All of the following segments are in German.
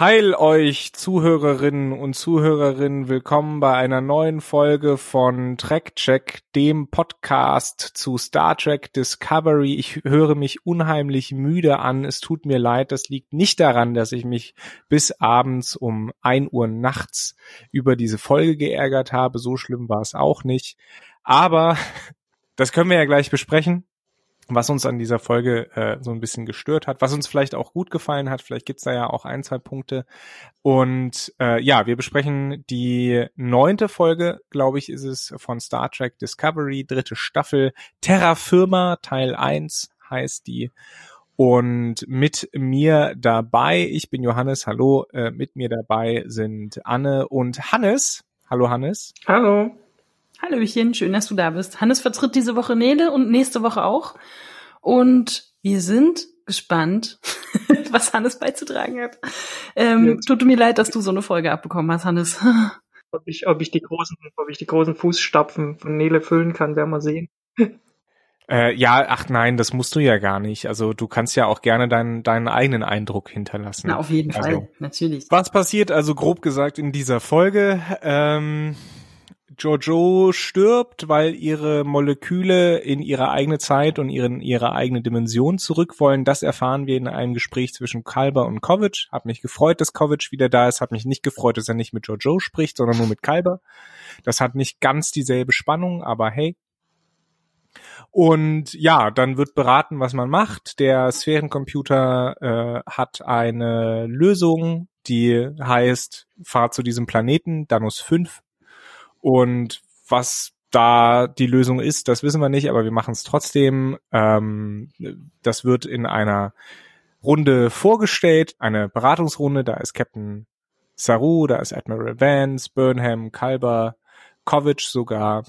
Heil euch Zuhörerinnen und Zuhörerinnen, willkommen bei einer neuen Folge von Check, dem Podcast zu Star Trek Discovery. Ich höre mich unheimlich müde an. Es tut mir leid, das liegt nicht daran, dass ich mich bis abends um ein Uhr nachts über diese Folge geärgert habe. So schlimm war es auch nicht. Aber das können wir ja gleich besprechen was uns an dieser Folge äh, so ein bisschen gestört hat, was uns vielleicht auch gut gefallen hat. Vielleicht gibt's da ja auch ein, zwei Punkte. Und äh, ja, wir besprechen die neunte Folge, glaube ich, ist es von Star Trek Discovery, dritte Staffel, Terra Firma, Teil 1 heißt die. Und mit mir dabei, ich bin Johannes, hallo, äh, mit mir dabei sind Anne und Hannes. Hallo Hannes. Hallo. Hallöchen, schön, dass du da bist. Hannes vertritt diese Woche Nele und nächste Woche auch. Und wir sind gespannt, was Hannes beizutragen hat. Ähm, tut mir leid, dass du so eine Folge abbekommen hast, Hannes. ob ich, ob ich die großen, ob ich die großen Fußstapfen von Nele füllen kann, werden wir sehen. Äh, ja, ach nein, das musst du ja gar nicht. Also du kannst ja auch gerne deinen, deinen eigenen Eindruck hinterlassen. Na, auf jeden also, Fall, natürlich. Was passiert also grob gesagt in dieser Folge? Ähm, Jojo stirbt, weil ihre Moleküle in ihre eigene Zeit und ihren, ihre eigene Dimension zurück wollen. Das erfahren wir in einem Gespräch zwischen Kalber und Kovic. Hab mich gefreut, dass Kovic wieder da ist. Hab mich nicht gefreut, dass er nicht mit Jojo spricht, sondern nur mit Kalber. Das hat nicht ganz dieselbe Spannung, aber hey. Und ja, dann wird beraten, was man macht. Der Sphärencomputer äh, hat eine Lösung, die heißt, fahr zu diesem Planeten, Danus 5 und was da die Lösung ist, das wissen wir nicht, aber wir machen es trotzdem. Ähm, das wird in einer Runde vorgestellt, eine Beratungsrunde. Da ist Captain Saru, da ist Admiral Vance, Burnham, Kalber, Kovic sogar.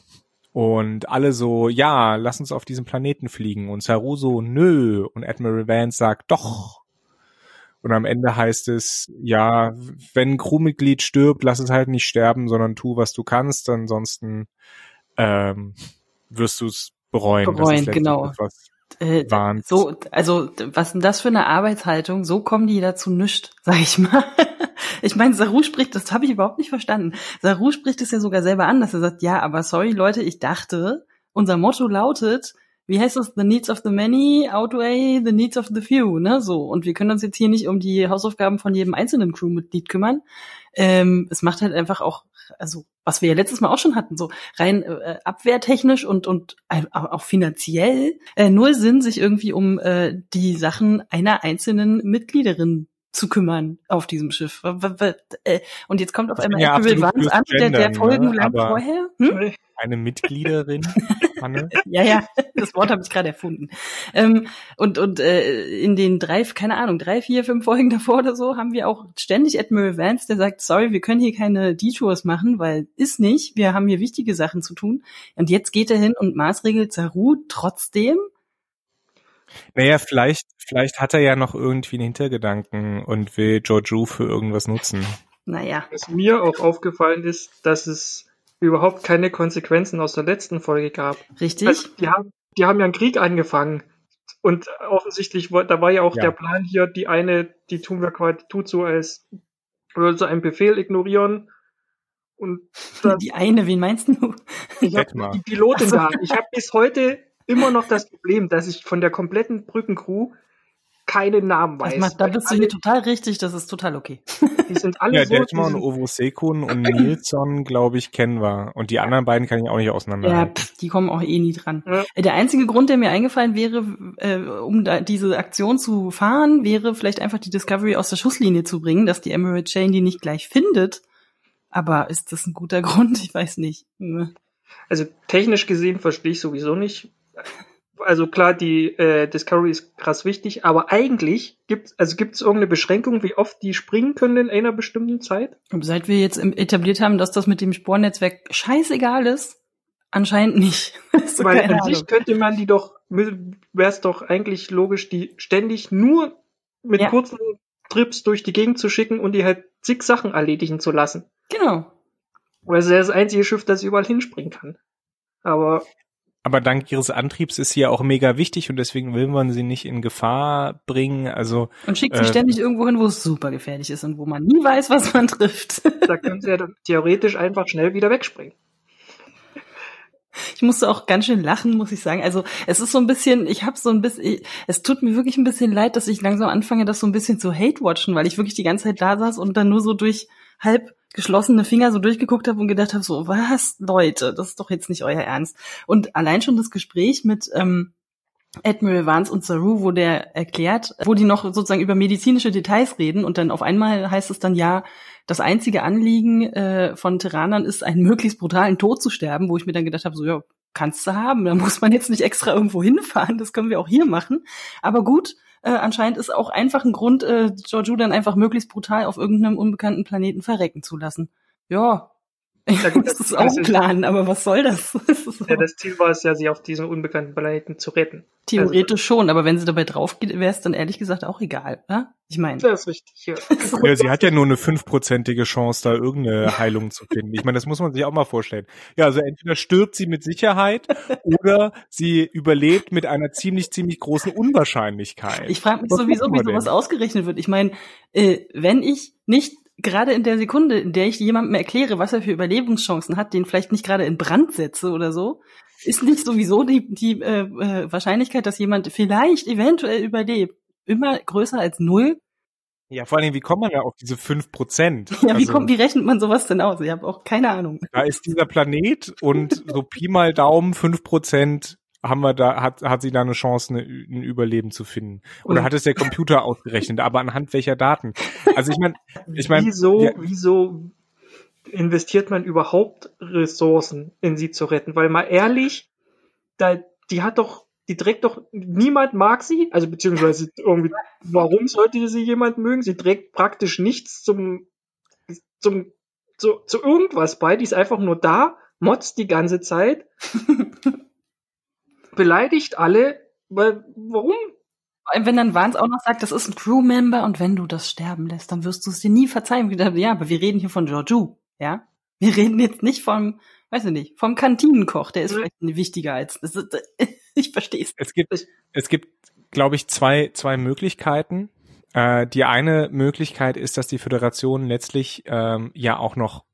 Und alle so, ja, lass uns auf diesen Planeten fliegen. Und Saru so, nö. Und Admiral Vance sagt, doch, und am Ende heißt es, ja, wenn ein Crewmitglied stirbt, lass es halt nicht sterben, sondern tu, was du kannst. Ansonsten ähm, wirst du es bereuen. Bereuen, genau. Äh, so, also was denn das für eine Arbeitshaltung? So kommen die dazu nischt, sag ich mal. ich meine, Saru spricht, das habe ich überhaupt nicht verstanden. Saru spricht es ja sogar selber an, dass er sagt, ja, aber sorry Leute, ich dachte, unser Motto lautet, wie heißt das, the needs of the many outweigh the needs of the few, ne, so. Und wir können uns jetzt hier nicht um die Hausaufgaben von jedem einzelnen Crewmitglied kümmern. Ähm, es macht halt einfach auch, also, was wir ja letztes Mal auch schon hatten, so rein äh, abwehrtechnisch und, und auch finanziell, äh, nur Sinn, sich irgendwie um äh, die Sachen einer einzelnen Mitgliederin zu kümmern auf diesem Schiff. Äh, und jetzt kommt auf einmal ja Admiral Vance an, der, der Folgen lang ne? vorher. Hm? Eine Mitgliederin. Anne. ja, ja, das Wort habe ich gerade erfunden. Ähm, und und äh, in den drei, keine Ahnung, drei, vier, fünf Folgen davor oder so haben wir auch ständig Admiral Vance, der sagt, sorry, wir können hier keine Detours machen, weil ist nicht, wir haben hier wichtige Sachen zu tun. Und jetzt geht er hin und maßregelt Saru trotzdem. Naja, vielleicht, vielleicht hat er ja noch irgendwie einen Hintergedanken und will Jojo für irgendwas nutzen. Naja. Was mir auch aufgefallen ist, dass es überhaupt keine Konsequenzen aus der letzten Folge gab. Richtig. Also, die, haben, die haben ja einen Krieg angefangen. Und offensichtlich, da war ja auch ja. der Plan hier, die eine, die tun wir quasi, tut so als, würde so einen Befehl ignorieren. Und das, die eine, wen meinst du? Ich hab die Pilotin da. Ich habe bis heute immer noch das Problem, dass ich von der kompletten Brückencrew keine Namen weiß. Macht, da bist du hier total richtig, das ist total okay. Die sind alle ja, so. Detmar und Ovo Sekun und Nilsson, glaube ich, kennen wir. Und die anderen beiden kann ich auch nicht auseinanderhalten. Ja, pff, die kommen auch eh nie dran. Ja. Äh, der einzige Grund, der mir eingefallen wäre, äh, um da diese Aktion zu fahren, wäre vielleicht einfach die Discovery aus der Schusslinie zu bringen, dass die Emerald Chain die nicht gleich findet. Aber ist das ein guter Grund? Ich weiß nicht. Also technisch gesehen verstehe ich sowieso nicht, also klar, die äh, Discovery ist krass wichtig, aber eigentlich gibt also gibt es irgendeine Beschränkung, wie oft die springen können in einer bestimmten Zeit? Und seit wir jetzt etabliert haben, dass das mit dem Spornetzwerk scheißegal ist, anscheinend nicht. so Weil an sich könnte man die doch, wäre es doch eigentlich logisch, die ständig nur mit ja. kurzen Trips durch die Gegend zu schicken und die halt zig Sachen erledigen zu lassen. Genau. Weil es ist das einzige Schiff, das überall hinspringen kann. Aber aber dank ihres Antriebs ist sie ja auch mega wichtig und deswegen will man sie nicht in Gefahr bringen. Also und schickt sie äh, ständig irgendwo hin, wo es super gefährlich ist und wo man nie weiß, was man trifft. Da können sie ja dann theoretisch einfach schnell wieder wegspringen. Ich musste auch ganz schön lachen, muss ich sagen. Also es ist so ein bisschen, ich habe so ein bisschen, es tut mir wirklich ein bisschen leid, dass ich langsam anfange, das so ein bisschen zu hate-watchen, weil ich wirklich die ganze Zeit da saß und dann nur so durch halb geschlossene Finger so durchgeguckt habe und gedacht habe, so, was, Leute, das ist doch jetzt nicht euer Ernst. Und allein schon das Gespräch mit ähm, Admiral Vance und Saru, wo der erklärt, wo die noch sozusagen über medizinische Details reden und dann auf einmal heißt es dann ja, das einzige Anliegen äh, von Terranern ist, einen möglichst brutalen Tod zu sterben, wo ich mir dann gedacht habe, so ja, kannst du haben, da muss man jetzt nicht extra irgendwo hinfahren, das können wir auch hier machen. Aber gut, äh, anscheinend ist auch einfach ein Grund, äh, Giorgio dann einfach möglichst brutal auf irgendeinem unbekannten Planeten verrecken zu lassen. Ja, ja, gut, das, ist auch ein Plan, aber was soll das? das ja, das Ziel war es ja, sie auf diesem unbekannten Planeten zu retten. Theoretisch also, schon, aber wenn sie dabei drauf geht, wäre es dann ehrlich gesagt auch egal, oder? Ich meine. Das ist richtig, ja. ja. Sie hat ja nur eine fünfprozentige Chance, da irgendeine Heilung zu finden. Ich meine, das muss man sich auch mal vorstellen. Ja, also entweder stirbt sie mit Sicherheit oder sie überlebt mit einer ziemlich, ziemlich großen Unwahrscheinlichkeit. Ich frage mich was sowieso, wie sowas ausgerechnet wird. Ich meine, äh, wenn ich nicht gerade in der Sekunde, in der ich jemandem erkläre, was er für Überlebenschancen hat, den vielleicht nicht gerade in Brand setze oder so, ist nicht sowieso die, die äh, äh, Wahrscheinlichkeit, dass jemand vielleicht eventuell überlebt, immer größer als null. Ja, vor allem, wie kommt man da auf diese fünf Prozent? Ja, wie, also, kommt, wie rechnet man sowas denn aus? Ich habe auch keine Ahnung. Da ist dieser Planet und so Pi mal Daumen fünf Prozent haben wir da, hat, hat sie da eine Chance, eine, ein Überleben zu finden? Oder hat es der Computer ausgerechnet? Aber anhand welcher Daten? Also ich meine, ich meine. Wieso, ja, wieso investiert man überhaupt Ressourcen in sie zu retten? Weil mal ehrlich, da, die hat doch, die trägt doch, niemand mag sie, also beziehungsweise irgendwie, warum sollte sie jemand mögen? Sie trägt praktisch nichts zum, zum, zu, zu irgendwas bei, die ist einfach nur da, motzt die ganze Zeit beleidigt alle, weil, warum? Wenn dann Vance auch noch sagt, das ist ein Crewmember und wenn du das sterben lässt, dann wirst du es dir nie verzeihen. Ja, aber wir reden hier von Giorgio, ja? Wir reden jetzt nicht vom, weiß ich nicht, vom Kantinenkoch, der ist vielleicht wichtiger als, das ist, ich verstehe es. Es gibt, es gibt, glaube ich, zwei, zwei Möglichkeiten. Äh, die eine Möglichkeit ist, dass die Föderation letztlich ähm, ja auch noch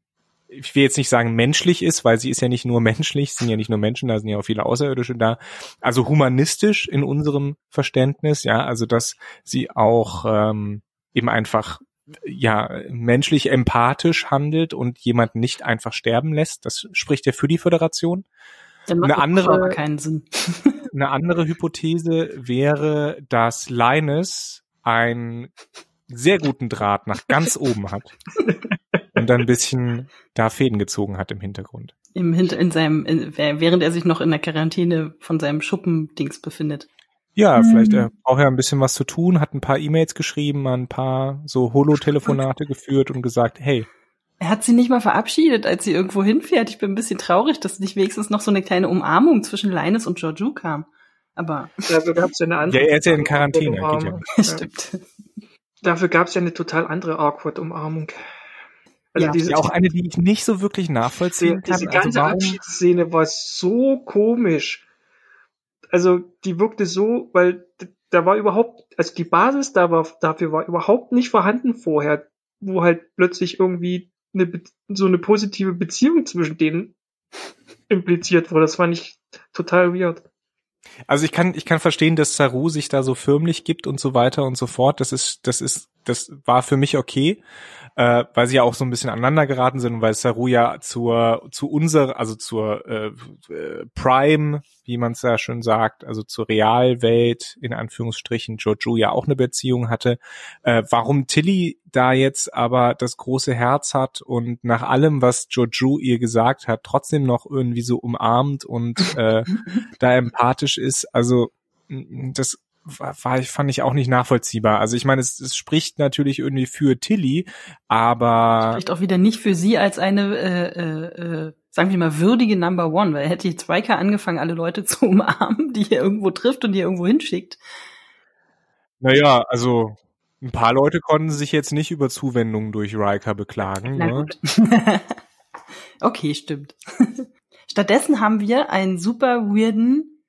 ich will jetzt nicht sagen menschlich ist, weil sie ist ja nicht nur menschlich, sind ja nicht nur Menschen, da sind ja auch viele Außerirdische da. Also humanistisch in unserem Verständnis, ja, also dass sie auch ähm, eben einfach ja menschlich empathisch handelt und jemanden nicht einfach sterben lässt. Das spricht ja für die Föderation. Dann macht eine andere, keinen Sinn. eine andere Hypothese wäre, dass Linus einen sehr guten Draht nach ganz oben hat und dann ein bisschen da Fäden gezogen hat im Hintergrund. Im Hinter in seinem, in, während er sich noch in der Quarantäne von seinem Schuppendings befindet. Ja, hm. vielleicht er braucht er ein bisschen was zu tun, hat ein paar E-Mails geschrieben, ein paar so Holo-Telefonate geführt und gesagt, hey. Er hat sie nicht mal verabschiedet, als sie irgendwo hinfährt. Ich bin ein bisschen traurig, dass nicht wenigstens noch so eine kleine Umarmung zwischen Linus und Giorgio kam. Aber. Dafür gab's ja eine andere. Ja, er ist ja in Quarantäne. Ja. Stimmt. Dafür gab's ja eine total andere Awkward-Umarmung. Also ja, diese, auch eine, die ich nicht so wirklich nachvollziehen die, kann. Diese also ganze also Abschiedsszene war so komisch. Also die wirkte so, weil da war überhaupt, also die Basis da war, dafür war überhaupt nicht vorhanden vorher, wo halt plötzlich irgendwie eine, so eine positive Beziehung zwischen denen impliziert wurde. Das fand ich total weird. Also ich kann, ich kann verstehen, dass Saru sich da so förmlich gibt und so weiter und so fort. Das ist, das ist, das war für mich okay äh, weil sie ja auch so ein bisschen aneinander geraten sind und weil Saru ja zur zu unserer, also zur äh, äh, Prime, wie man es ja schön sagt, also zur Realwelt in Anführungsstrichen Jojo ja auch eine Beziehung hatte. Äh, warum Tilly da jetzt aber das große Herz hat und nach allem, was Jojo ihr gesagt hat, trotzdem noch irgendwie so umarmt und äh, da empathisch ist, also das war, fand ich auch nicht nachvollziehbar. Also ich meine, es, es spricht natürlich irgendwie für Tilly, aber spricht auch wieder nicht für sie als eine, äh, äh, äh, sagen wir mal, würdige Number One, weil hätte die Striker angefangen, alle Leute zu umarmen, die er irgendwo trifft und die er irgendwo hinschickt. Naja, also ein paar Leute konnten sich jetzt nicht über Zuwendungen durch Riker beklagen. Na ne? gut. okay, stimmt. Stattdessen haben wir einen super weirden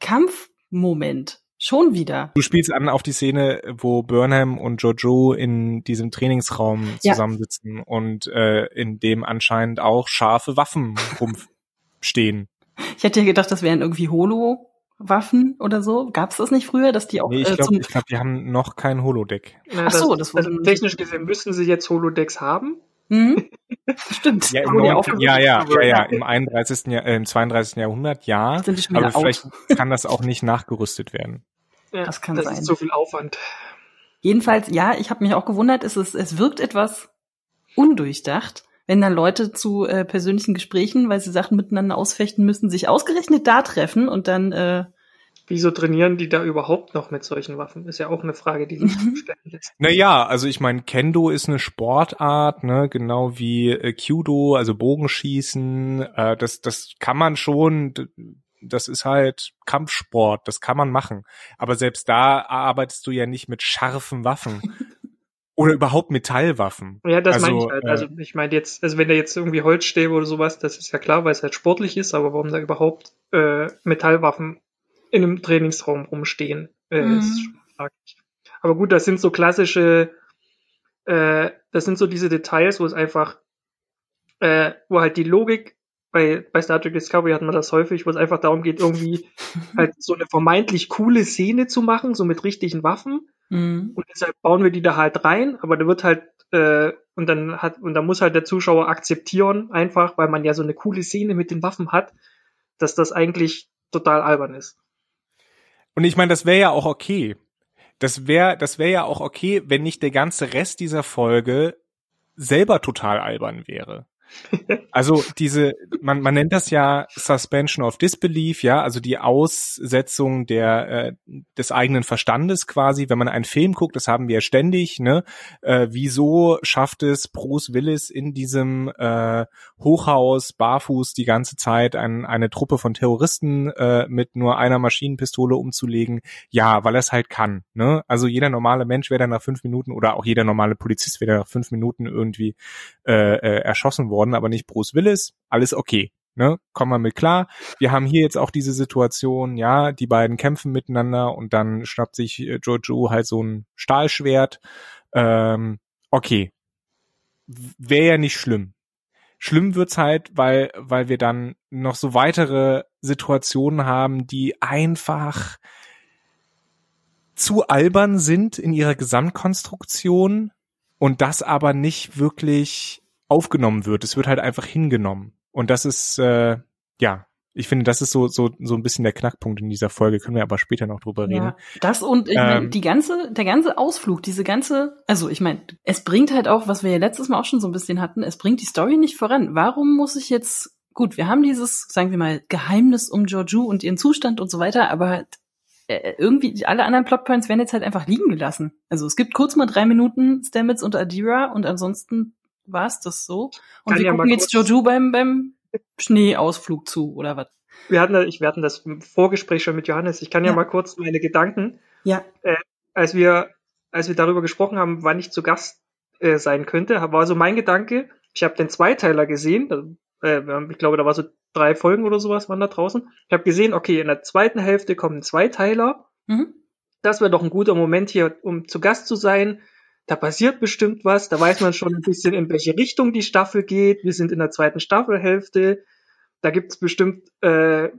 Kampfmoment. Schon wieder. Du spielst an auf die Szene, wo Burnham und Jojo in diesem Trainingsraum zusammensitzen ja. und äh, in dem anscheinend auch scharfe Waffen rumstehen. Ich hätte ja gedacht, das wären irgendwie Holo-Waffen oder so. Gab's das nicht früher, dass die auch nee, ich äh, glaube, ich glaub, die haben noch kein Holodeck. Na, Ach so, das, das also technisch gesehen müssten sie jetzt Holodecks haben. Mhm. Stimmt. Ja, im ja, ja, ja, ja, ja, im 31. Jahr, äh, im 32. Jahrhundert ja, aber vielleicht kann das auch nicht nachgerüstet werden. Ja, das kann das sein. Das ist so viel Aufwand. Jedenfalls, ja, ich habe mich auch gewundert, es, ist, es wirkt etwas undurchdacht, wenn dann Leute zu äh, persönlichen Gesprächen, weil sie Sachen miteinander ausfechten müssen, sich ausgerechnet da treffen und dann äh, Wieso trainieren die da überhaupt noch mit solchen Waffen? Ist ja auch eine Frage, die sich mhm. stellen lässt. Naja, also ich meine, Kendo ist eine Sportart, ne, genau wie äh, Kyudo, also Bogenschießen. Äh, das, das kann man schon, das ist halt Kampfsport, das kann man machen. Aber selbst da arbeitest du ja nicht mit scharfen Waffen. oder überhaupt Metallwaffen. Ja, das also, meine ich halt. Also ich meine jetzt, also wenn da jetzt irgendwie Holzstäbe oder sowas, das ist ja klar, weil es halt sportlich ist, aber warum da überhaupt äh, Metallwaffen in einem Trainingsraum rumstehen, äh, mhm. ist schon fraglich. Aber gut, das sind so klassische, äh, das sind so diese Details, wo es einfach, äh, wo halt die Logik bei, bei Star Trek Discovery hat man das häufig, wo es einfach darum geht, irgendwie halt so eine vermeintlich coole Szene zu machen, so mit richtigen Waffen. Mhm. Und deshalb bauen wir die da halt rein, aber da wird halt, äh, und dann hat, und da muss halt der Zuschauer akzeptieren, einfach, weil man ja so eine coole Szene mit den Waffen hat, dass das eigentlich total albern ist. Und ich meine, das wäre ja auch okay. Das wäre, das wäre ja auch okay, wenn nicht der ganze Rest dieser Folge selber total albern wäre. Also diese, man, man nennt das ja Suspension of Disbelief, ja, also die Aussetzung der äh, des eigenen Verstandes quasi, wenn man einen Film guckt, das haben wir ständig, ne? Äh, wieso schafft es Bruce Willis in diesem äh, Hochhaus barfuß die ganze Zeit ein, eine Truppe von Terroristen äh, mit nur einer Maschinenpistole umzulegen? Ja, weil er es halt kann, ne? Also jeder normale Mensch wäre dann nach fünf Minuten oder auch jeder normale Polizist wäre nach fünf Minuten irgendwie äh, äh, erschossen worden worden, aber nicht Bruce Willis, alles okay. Ne, kommen wir mit klar. Wir haben hier jetzt auch diese Situation, ja, die beiden kämpfen miteinander und dann schnappt sich äh, Jojo halt so ein Stahlschwert. Ähm, okay. Wäre ja nicht schlimm. Schlimm wird's halt, weil, weil wir dann noch so weitere Situationen haben, die einfach zu albern sind in ihrer Gesamtkonstruktion und das aber nicht wirklich aufgenommen wird. Es wird halt einfach hingenommen. Und das ist, äh, ja, ich finde, das ist so, so, so ein bisschen der Knackpunkt in dieser Folge. Können wir aber später noch drüber reden. Ja, das und ich ähm, mein, die ganze, der ganze Ausflug, diese ganze, also ich meine, es bringt halt auch, was wir ja letztes Mal auch schon so ein bisschen hatten, es bringt die Story nicht voran. Warum muss ich jetzt, gut, wir haben dieses, sagen wir mal, Geheimnis um Georgiou und ihren Zustand und so weiter, aber äh, irgendwie alle anderen Plotpoints werden jetzt halt einfach liegen gelassen. Also es gibt kurz mal drei Minuten Stamets und Adira und ansonsten war es das so? Und Kann wir ja gucken jetzt Jojo beim, beim Schneeausflug zu, oder was? Wir hatten, ich, wir hatten das im Vorgespräch schon mit Johannes. Ich kann ja, ja mal kurz meine Gedanken. Ja. Äh, als wir, als wir darüber gesprochen haben, wann ich zu Gast äh, sein könnte, war so mein Gedanke. Ich habe den Zweiteiler gesehen. Äh, ich glaube, da war so drei Folgen oder sowas waren da draußen. Ich habe gesehen, okay, in der zweiten Hälfte kommen Zweiteiler. Mhm. Das wäre doch ein guter Moment hier, um zu Gast zu sein da passiert bestimmt was, da weiß man schon ein bisschen, in welche Richtung die Staffel geht. Wir sind in der zweiten Staffelhälfte. Da gibt's bestimmt äh,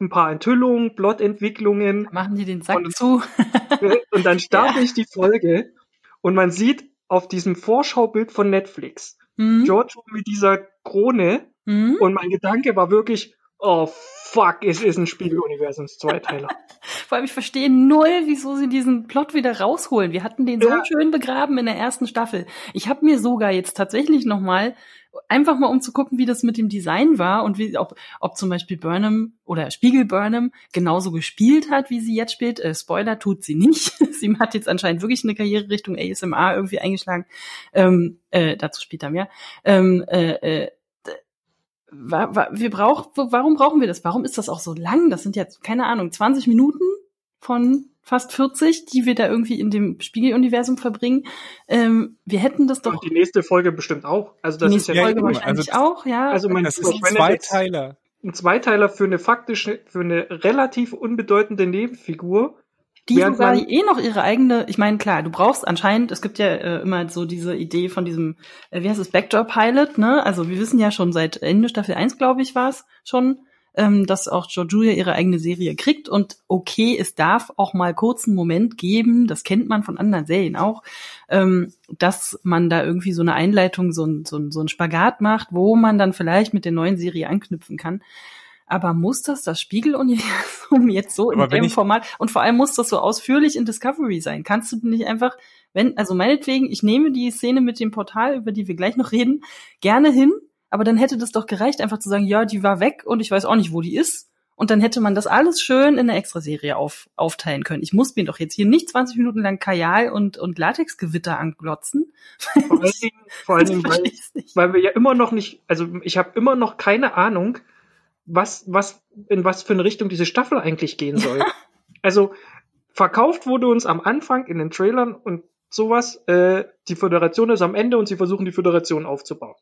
ein paar Enthüllungen, Plotentwicklungen. Machen die den Sack und, zu. und dann starte ja. ich die Folge und man sieht auf diesem Vorschaubild von Netflix mhm. Giorgio mit dieser Krone mhm. und mein Gedanke war wirklich, oh fuck, es ist ein Spiegeluniversums-Zweiteiler. Vor allem, ich verstehe null, wieso sie diesen Plot wieder rausholen. Wir hatten den so ja. schön begraben in der ersten Staffel. Ich habe mir sogar jetzt tatsächlich nochmal, einfach mal um zu gucken, wie das mit dem Design war und wie, ob, ob zum Beispiel Burnham oder Spiegel Burnham genauso gespielt hat, wie sie jetzt spielt. Äh, Spoiler tut sie nicht. sie hat jetzt anscheinend wirklich eine Karriere Richtung ASMR irgendwie eingeschlagen. Ähm, äh, dazu später mehr. Ähm, äh, äh, wir brauchen, warum brauchen wir das? Warum ist das auch so lang? Das sind jetzt, keine Ahnung, 20 Minuten von fast 40, die wir da irgendwie in dem Spiegeluniversum verbringen. Ähm, wir hätten das doch. Und die nächste Folge bestimmt auch. Also das die nächste ist ja Folge wahrscheinlich also, auch, ja. Also mein, das ist ein Zweiteiler. ein Zweiteiler für eine faktische, für eine relativ unbedeutende Nebenfigur. Die sogar eh noch ihre eigene, ich meine, klar, du brauchst anscheinend, es gibt ja äh, immer so diese Idee von diesem, äh, wie heißt es, Backdoor-Pilot, ne? Also wir wissen ja schon seit Ende Staffel 1, glaube ich, war es schon, ähm, dass auch Georgia ihre eigene Serie kriegt und okay, es darf auch mal kurz einen Moment geben, das kennt man von anderen Serien auch, ähm, dass man da irgendwie so eine Einleitung, so ein, so, ein, so ein Spagat macht, wo man dann vielleicht mit der neuen Serie anknüpfen kann. Aber muss das das Spiegeluniversum jetzt so Aber in dem Format und vor allem muss das so ausführlich in Discovery sein? Kannst du nicht einfach, wenn, also meinetwegen, ich nehme die Szene mit dem Portal, über die wir gleich noch reden, gerne hin, aber dann hätte das doch gereicht, einfach zu sagen, ja, die war weg und ich weiß auch nicht, wo die ist. Und dann hätte man das alles schön in eine Extraserie auf, aufteilen können. Ich muss mir doch jetzt hier nicht 20 Minuten lang Kajal und, und Latexgewitter anglotzen. Vor allen Dingen, vor allen Dingen weil, weil wir ja immer noch nicht, also ich habe immer noch keine Ahnung, was, was, in was für eine Richtung diese Staffel eigentlich gehen soll. also verkauft wurde uns am Anfang in den Trailern und sowas, äh, die Föderation ist am Ende und sie versuchen die Föderation aufzubauen.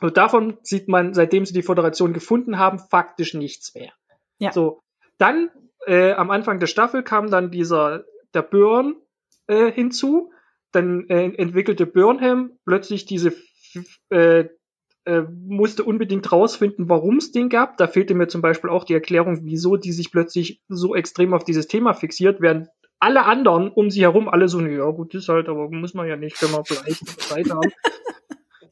Und davon sieht man, seitdem sie die Föderation gefunden haben, faktisch nichts mehr. Ja. So, dann äh, am Anfang der Staffel kam dann dieser der Burn äh, hinzu. Dann äh, entwickelte Burnham plötzlich diese äh, äh, musste unbedingt rausfinden, warum es den gab. Da fehlte mir zum Beispiel auch die Erklärung, wieso die sich plötzlich so extrem auf dieses Thema fixiert, während alle anderen um sie herum alle so, ja gut, ist halt, aber muss man ja nicht, können wir vielleicht Zeit haben.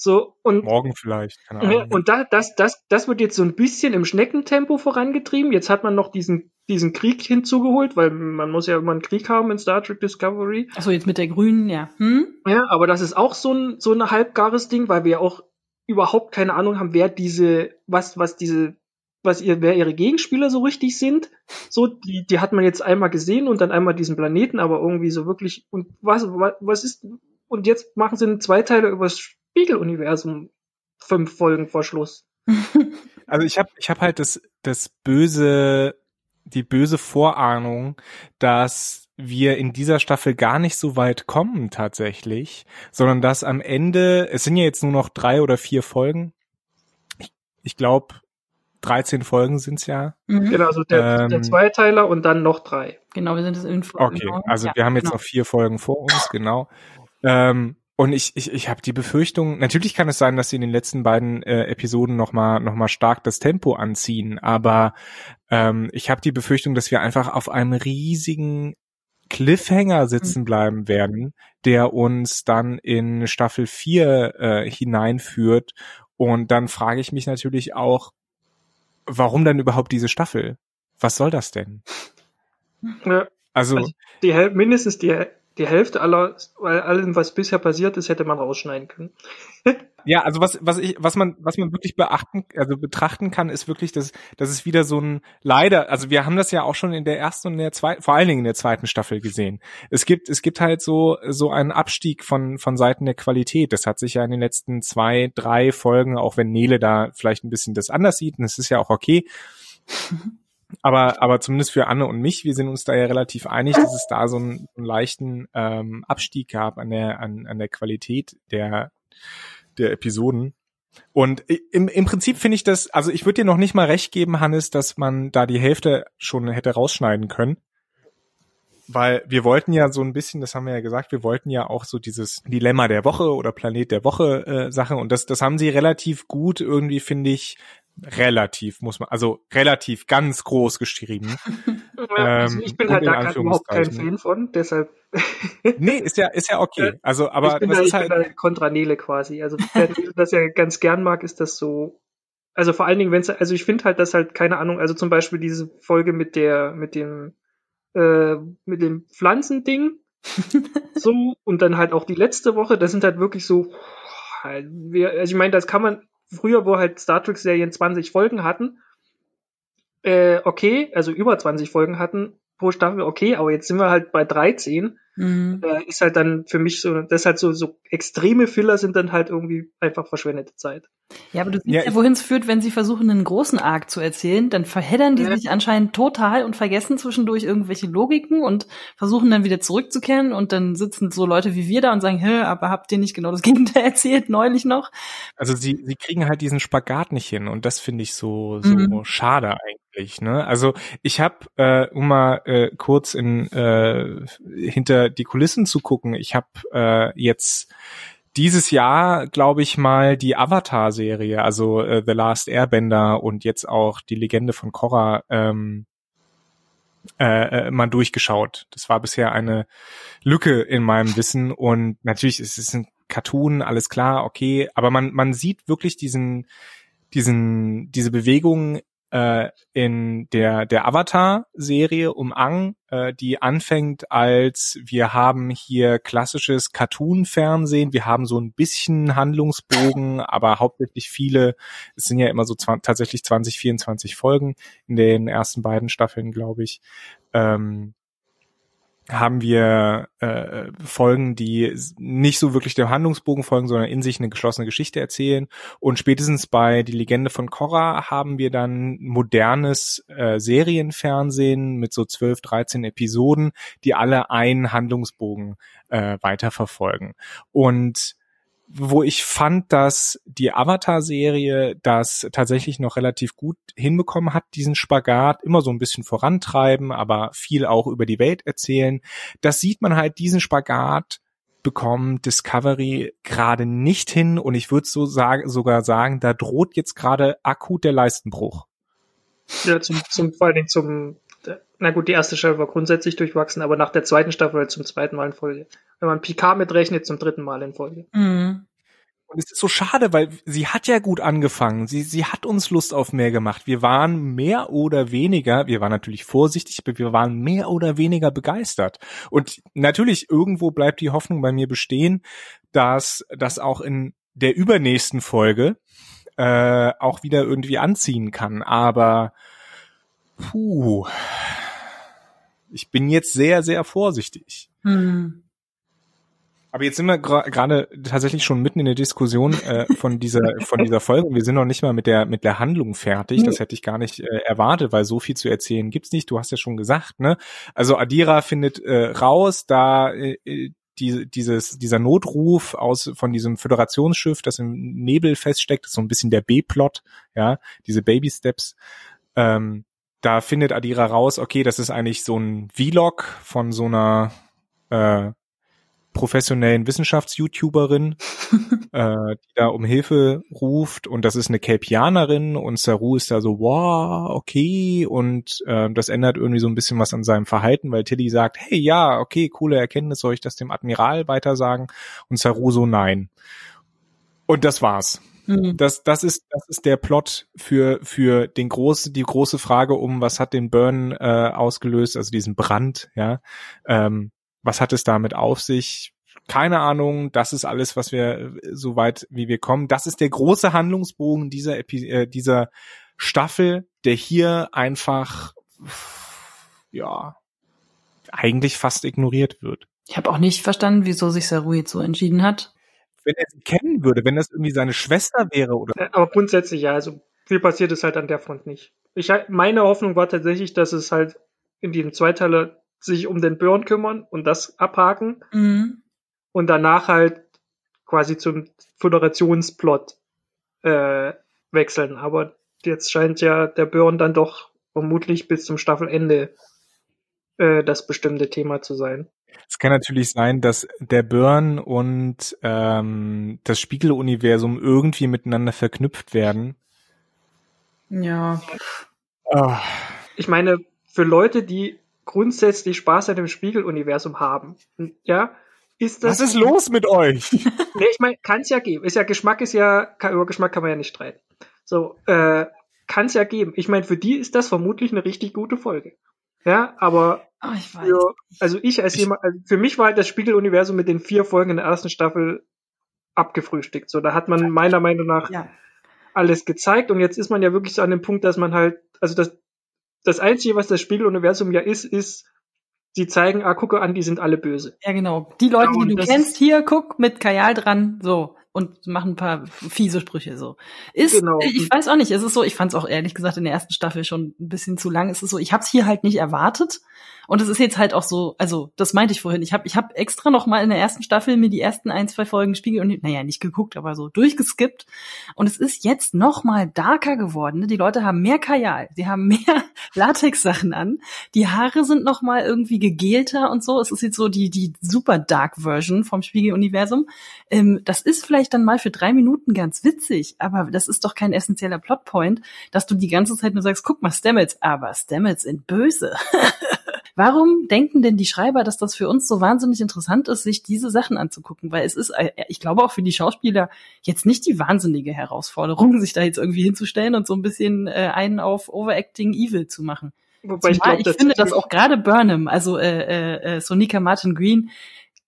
So, und, Morgen vielleicht, keine Ahnung. Und da, das, das, das wird jetzt so ein bisschen im Schneckentempo vorangetrieben. Jetzt hat man noch diesen, diesen Krieg hinzugeholt, weil man muss ja immer einen Krieg haben in Star Trek Discovery. Achso, jetzt mit der Grünen, ja. Hm? Ja, aber das ist auch so ein, so ein halbgares Ding, weil wir ja auch überhaupt keine Ahnung haben, wer diese, was, was diese, was ihr, wer ihre Gegenspieler so richtig sind. So, die, die hat man jetzt einmal gesehen und dann einmal diesen Planeten, aber irgendwie so wirklich, und was, was, ist, und jetzt machen sie einen Zweiteiler übers Spiegeluniversum fünf Folgen vor Schluss. Also ich habe ich hab halt das, das böse, die böse Vorahnung, dass wir in dieser Staffel gar nicht so weit kommen tatsächlich, sondern dass am Ende, es sind ja jetzt nur noch drei oder vier Folgen. Ich, ich glaube, 13 Folgen sind's ja. Mhm. Genau, also der, ähm, der Zweiteiler und dann noch drei. Genau, wir sind es in Folgen. Okay, also ja, wir haben jetzt genau. noch vier Folgen vor uns, genau. Ähm, und ich, ich, ich habe die Befürchtung, natürlich kann es sein, dass sie in den letzten beiden äh, Episoden nochmal noch mal stark das Tempo anziehen, aber ähm, ich habe die Befürchtung, dass wir einfach auf einem riesigen Cliffhanger sitzen bleiben werden, der uns dann in Staffel 4 äh, hineinführt. Und dann frage ich mich natürlich auch, warum dann überhaupt diese Staffel? Was soll das denn? Ja, also, also die, mindestens die die Hälfte aller, weil allem, was bisher passiert ist, hätte man rausschneiden können. ja, also was, was ich, was man, was man wirklich beachten, also betrachten kann, ist wirklich, dass, dass es wieder so ein, leider, also wir haben das ja auch schon in der ersten und der zweiten, vor allen Dingen in der zweiten Staffel gesehen. Es gibt, es gibt halt so, so einen Abstieg von, von Seiten der Qualität. Das hat sich ja in den letzten zwei, drei Folgen, auch wenn Nele da vielleicht ein bisschen das anders sieht, und das ist ja auch okay. aber, aber zumindest für Anne und mich, wir sind uns da ja relativ einig, dass es da so einen, einen leichten ähm, Abstieg gab an der, an, an der Qualität der, der Episoden. Und im, im Prinzip finde ich das, also ich würde dir noch nicht mal recht geben, Hannes, dass man da die Hälfte schon hätte rausschneiden können. Weil wir wollten ja so ein bisschen, das haben wir ja gesagt, wir wollten ja auch so dieses Dilemma der Woche oder Planet der Woche äh, Sache und das, das haben sie relativ gut irgendwie, finde ich, relativ, muss man, also relativ ganz groß geschrieben. Ja, also ähm, ich bin halt da gerade überhaupt kein Fan von, deshalb. nee, ist ja, ist ja okay. Also, aber ich bin das da, ist halt. Bin da kontra Nele quasi. Also, wer das ja ganz gern mag, ist das so. Also vor allen Dingen, wenn es, also ich finde halt, dass halt, keine Ahnung, also zum Beispiel diese Folge mit der, mit dem, äh, mit dem Pflanzending, so, und dann halt auch die letzte Woche, das sind halt wirklich so, halt, also ich meine, das kann man, früher, wo halt Star Trek-Serien 20 Folgen hatten, äh, okay, also über 20 Folgen hatten pro Staffel, okay, aber jetzt sind wir halt bei 13 Mhm. Äh, ist halt dann für mich so, das halt so, so extreme Filler sind dann halt irgendwie einfach verschwendete Zeit. Ja, aber du siehst ja, ja wohin es führt, wenn sie versuchen, einen großen Arc zu erzählen, dann verheddern die ja. sich anscheinend total und vergessen zwischendurch irgendwelche Logiken und versuchen dann wieder zurückzukehren und dann sitzen so Leute wie wir da und sagen, hä, aber habt ihr nicht genau das Gegenteil erzählt, neulich noch? Also sie, sie kriegen halt diesen Spagat nicht hin und das finde ich so, so mhm. schade eigentlich. Ne? Also ich habe, äh, um mal äh, kurz in äh, hinter die Kulissen zu gucken, ich habe äh, jetzt dieses Jahr, glaube ich mal, die Avatar-Serie, also äh, The Last Airbender und jetzt auch die Legende von Korra ähm, äh, äh, mal durchgeschaut. Das war bisher eine Lücke in meinem Wissen und natürlich ist es ein Cartoon, alles klar, okay, aber man man sieht wirklich diesen diesen diese Bewegung äh, in der der Avatar-Serie um Ang, äh, die anfängt als wir haben hier klassisches Cartoon-Fernsehen, wir haben so ein bisschen Handlungsbogen, aber hauptsächlich viele, es sind ja immer so tatsächlich 20, 24 Folgen in den ersten beiden Staffeln, glaube ich. Ähm, haben wir äh, Folgen, die nicht so wirklich dem Handlungsbogen folgen, sondern in sich eine geschlossene Geschichte erzählen. Und spätestens bei Die Legende von Korra haben wir dann modernes äh, Serienfernsehen mit so 12, 13 Episoden, die alle einen Handlungsbogen äh, weiterverfolgen. Und wo ich fand, dass die Avatar-Serie das tatsächlich noch relativ gut hinbekommen hat, diesen Spagat immer so ein bisschen vorantreiben, aber viel auch über die Welt erzählen. Das sieht man halt, diesen Spagat bekommen Discovery gerade nicht hin und ich würde so sagen, sogar sagen, da droht jetzt gerade akut der Leistenbruch. Ja, zum, zum vor allen Dingen zum na gut, die erste Staffel war grundsätzlich durchwachsen, aber nach der zweiten Staffel halt zum zweiten Mal in Folge. Wenn man Picard mitrechnet, zum dritten Mal in Folge. Mhm. Und es ist so schade, weil sie hat ja gut angefangen. Sie, sie hat uns Lust auf mehr gemacht. Wir waren mehr oder weniger, wir waren natürlich vorsichtig, aber wir waren mehr oder weniger begeistert. Und natürlich irgendwo bleibt die Hoffnung bei mir bestehen, dass das auch in der übernächsten Folge äh, auch wieder irgendwie anziehen kann. Aber puh, ich bin jetzt sehr, sehr vorsichtig. Mhm. Aber jetzt sind wir gerade tatsächlich schon mitten in der Diskussion äh, von dieser von dieser Folge. Wir sind noch nicht mal mit der mit der Handlung fertig. Das hätte ich gar nicht äh, erwartet, weil so viel zu erzählen gibt's nicht. Du hast ja schon gesagt, ne? Also Adira findet äh, raus, da äh, die, dieses, dieser Notruf aus von diesem Föderationsschiff, das im Nebel feststeckt, ist so ein bisschen der B-Plot, ja, diese Baby Steps. Ähm, da findet Adira raus, okay, das ist eigentlich so ein Vlog von so einer äh, professionellen Wissenschafts-YouTuberin, äh, die da um Hilfe ruft und das ist eine Kelpianerin und Saru ist da so, wow, okay und äh, das ändert irgendwie so ein bisschen was an seinem Verhalten, weil Tilly sagt, hey, ja, okay, coole Erkenntnis, soll ich das dem Admiral weitersagen? Und Saru so, nein. Und das war's. Mhm. Das, das ist, das ist der Plot für, für den großen, die große Frage um, was hat den Burn äh, ausgelöst, also diesen Brand, ja. Ähm, was hat es damit auf sich? Keine Ahnung. Das ist alles, was wir äh, so weit wie wir kommen. Das ist der große Handlungsbogen dieser Epi äh, dieser Staffel, der hier einfach ja eigentlich fast ignoriert wird. Ich habe auch nicht verstanden, wieso sich Sarui so entschieden hat. Wenn er sie kennen würde, wenn das irgendwie seine Schwester wäre oder. Äh, aber grundsätzlich ja, also viel passiert ist halt an der Front nicht. Ich meine Hoffnung war tatsächlich, dass es halt in diesem Zweiteiler sich um den Burn kümmern und das abhaken mhm. und danach halt quasi zum Föderationsplot äh, wechseln. Aber jetzt scheint ja der Burn dann doch vermutlich bis zum Staffelende äh, das bestimmte Thema zu sein. Es kann natürlich sein, dass der Burn und ähm, das Spiegeluniversum irgendwie miteinander verknüpft werden. Ja. Oh. Ich meine, für Leute, die grundsätzlich Spaß an dem Spiegeluniversum haben. Ja, ist das. Was ist los mit euch? nee, ich meine, kann es ja geben. Ist ja Geschmack ist ja kann, über Geschmack kann man ja nicht streiten. So, äh, kann es ja geben. Ich meine, für die ist das vermutlich eine richtig gute Folge. Ja, aber oh, ich für, also ich als ich, jemand, also für mich war halt das Spiegeluniversum mit den vier Folgen in der ersten Staffel abgefrühstückt. So, da hat man meiner Meinung nach ja. alles gezeigt und jetzt ist man ja wirklich so an dem Punkt, dass man halt, also das das Einzige, was das Spiegeluniversum ja ist, ist sie zeigen, ah, gucke an, die sind alle böse. Ja, genau. Die Leute, ja, die du kennst, hier, guck, mit Kajal dran, so und machen ein paar fiese Sprüche so. Ist genau. ich weiß auch nicht, es ist so, ich fand es auch ehrlich gesagt in der ersten Staffel schon ein bisschen zu lang. Es ist so, ich habe es hier halt nicht erwartet und es ist jetzt halt auch so, also das meinte ich vorhin, ich habe ich hab extra noch mal in der ersten Staffel mir die ersten ein, zwei Folgen Spiegel und naja, nicht geguckt, aber so durchgeskippt und es ist jetzt noch mal darker geworden. Ne? Die Leute haben mehr Kajal, sie haben mehr Latex Sachen an. Die Haare sind noch mal irgendwie gegelter und so. Es ist jetzt so die die super dark Version vom Spiegel Universum. Ähm, das ist vielleicht vielleicht dann mal für drei Minuten ganz witzig, aber das ist doch kein essentieller Plotpoint, dass du die ganze Zeit nur sagst, guck mal, Stamets, aber Stamets sind böse. Warum denken denn die Schreiber, dass das für uns so wahnsinnig interessant ist, sich diese Sachen anzugucken? Weil es ist, äh, ich glaube auch für die Schauspieler jetzt nicht die wahnsinnige Herausforderung, sich da jetzt irgendwie hinzustellen und so ein bisschen äh, einen auf Overacting Evil zu machen. Wobei Zumal ich, glaub, ich finde, dass auch gerade Burnham, also äh, äh, äh, Sonika Martin Green,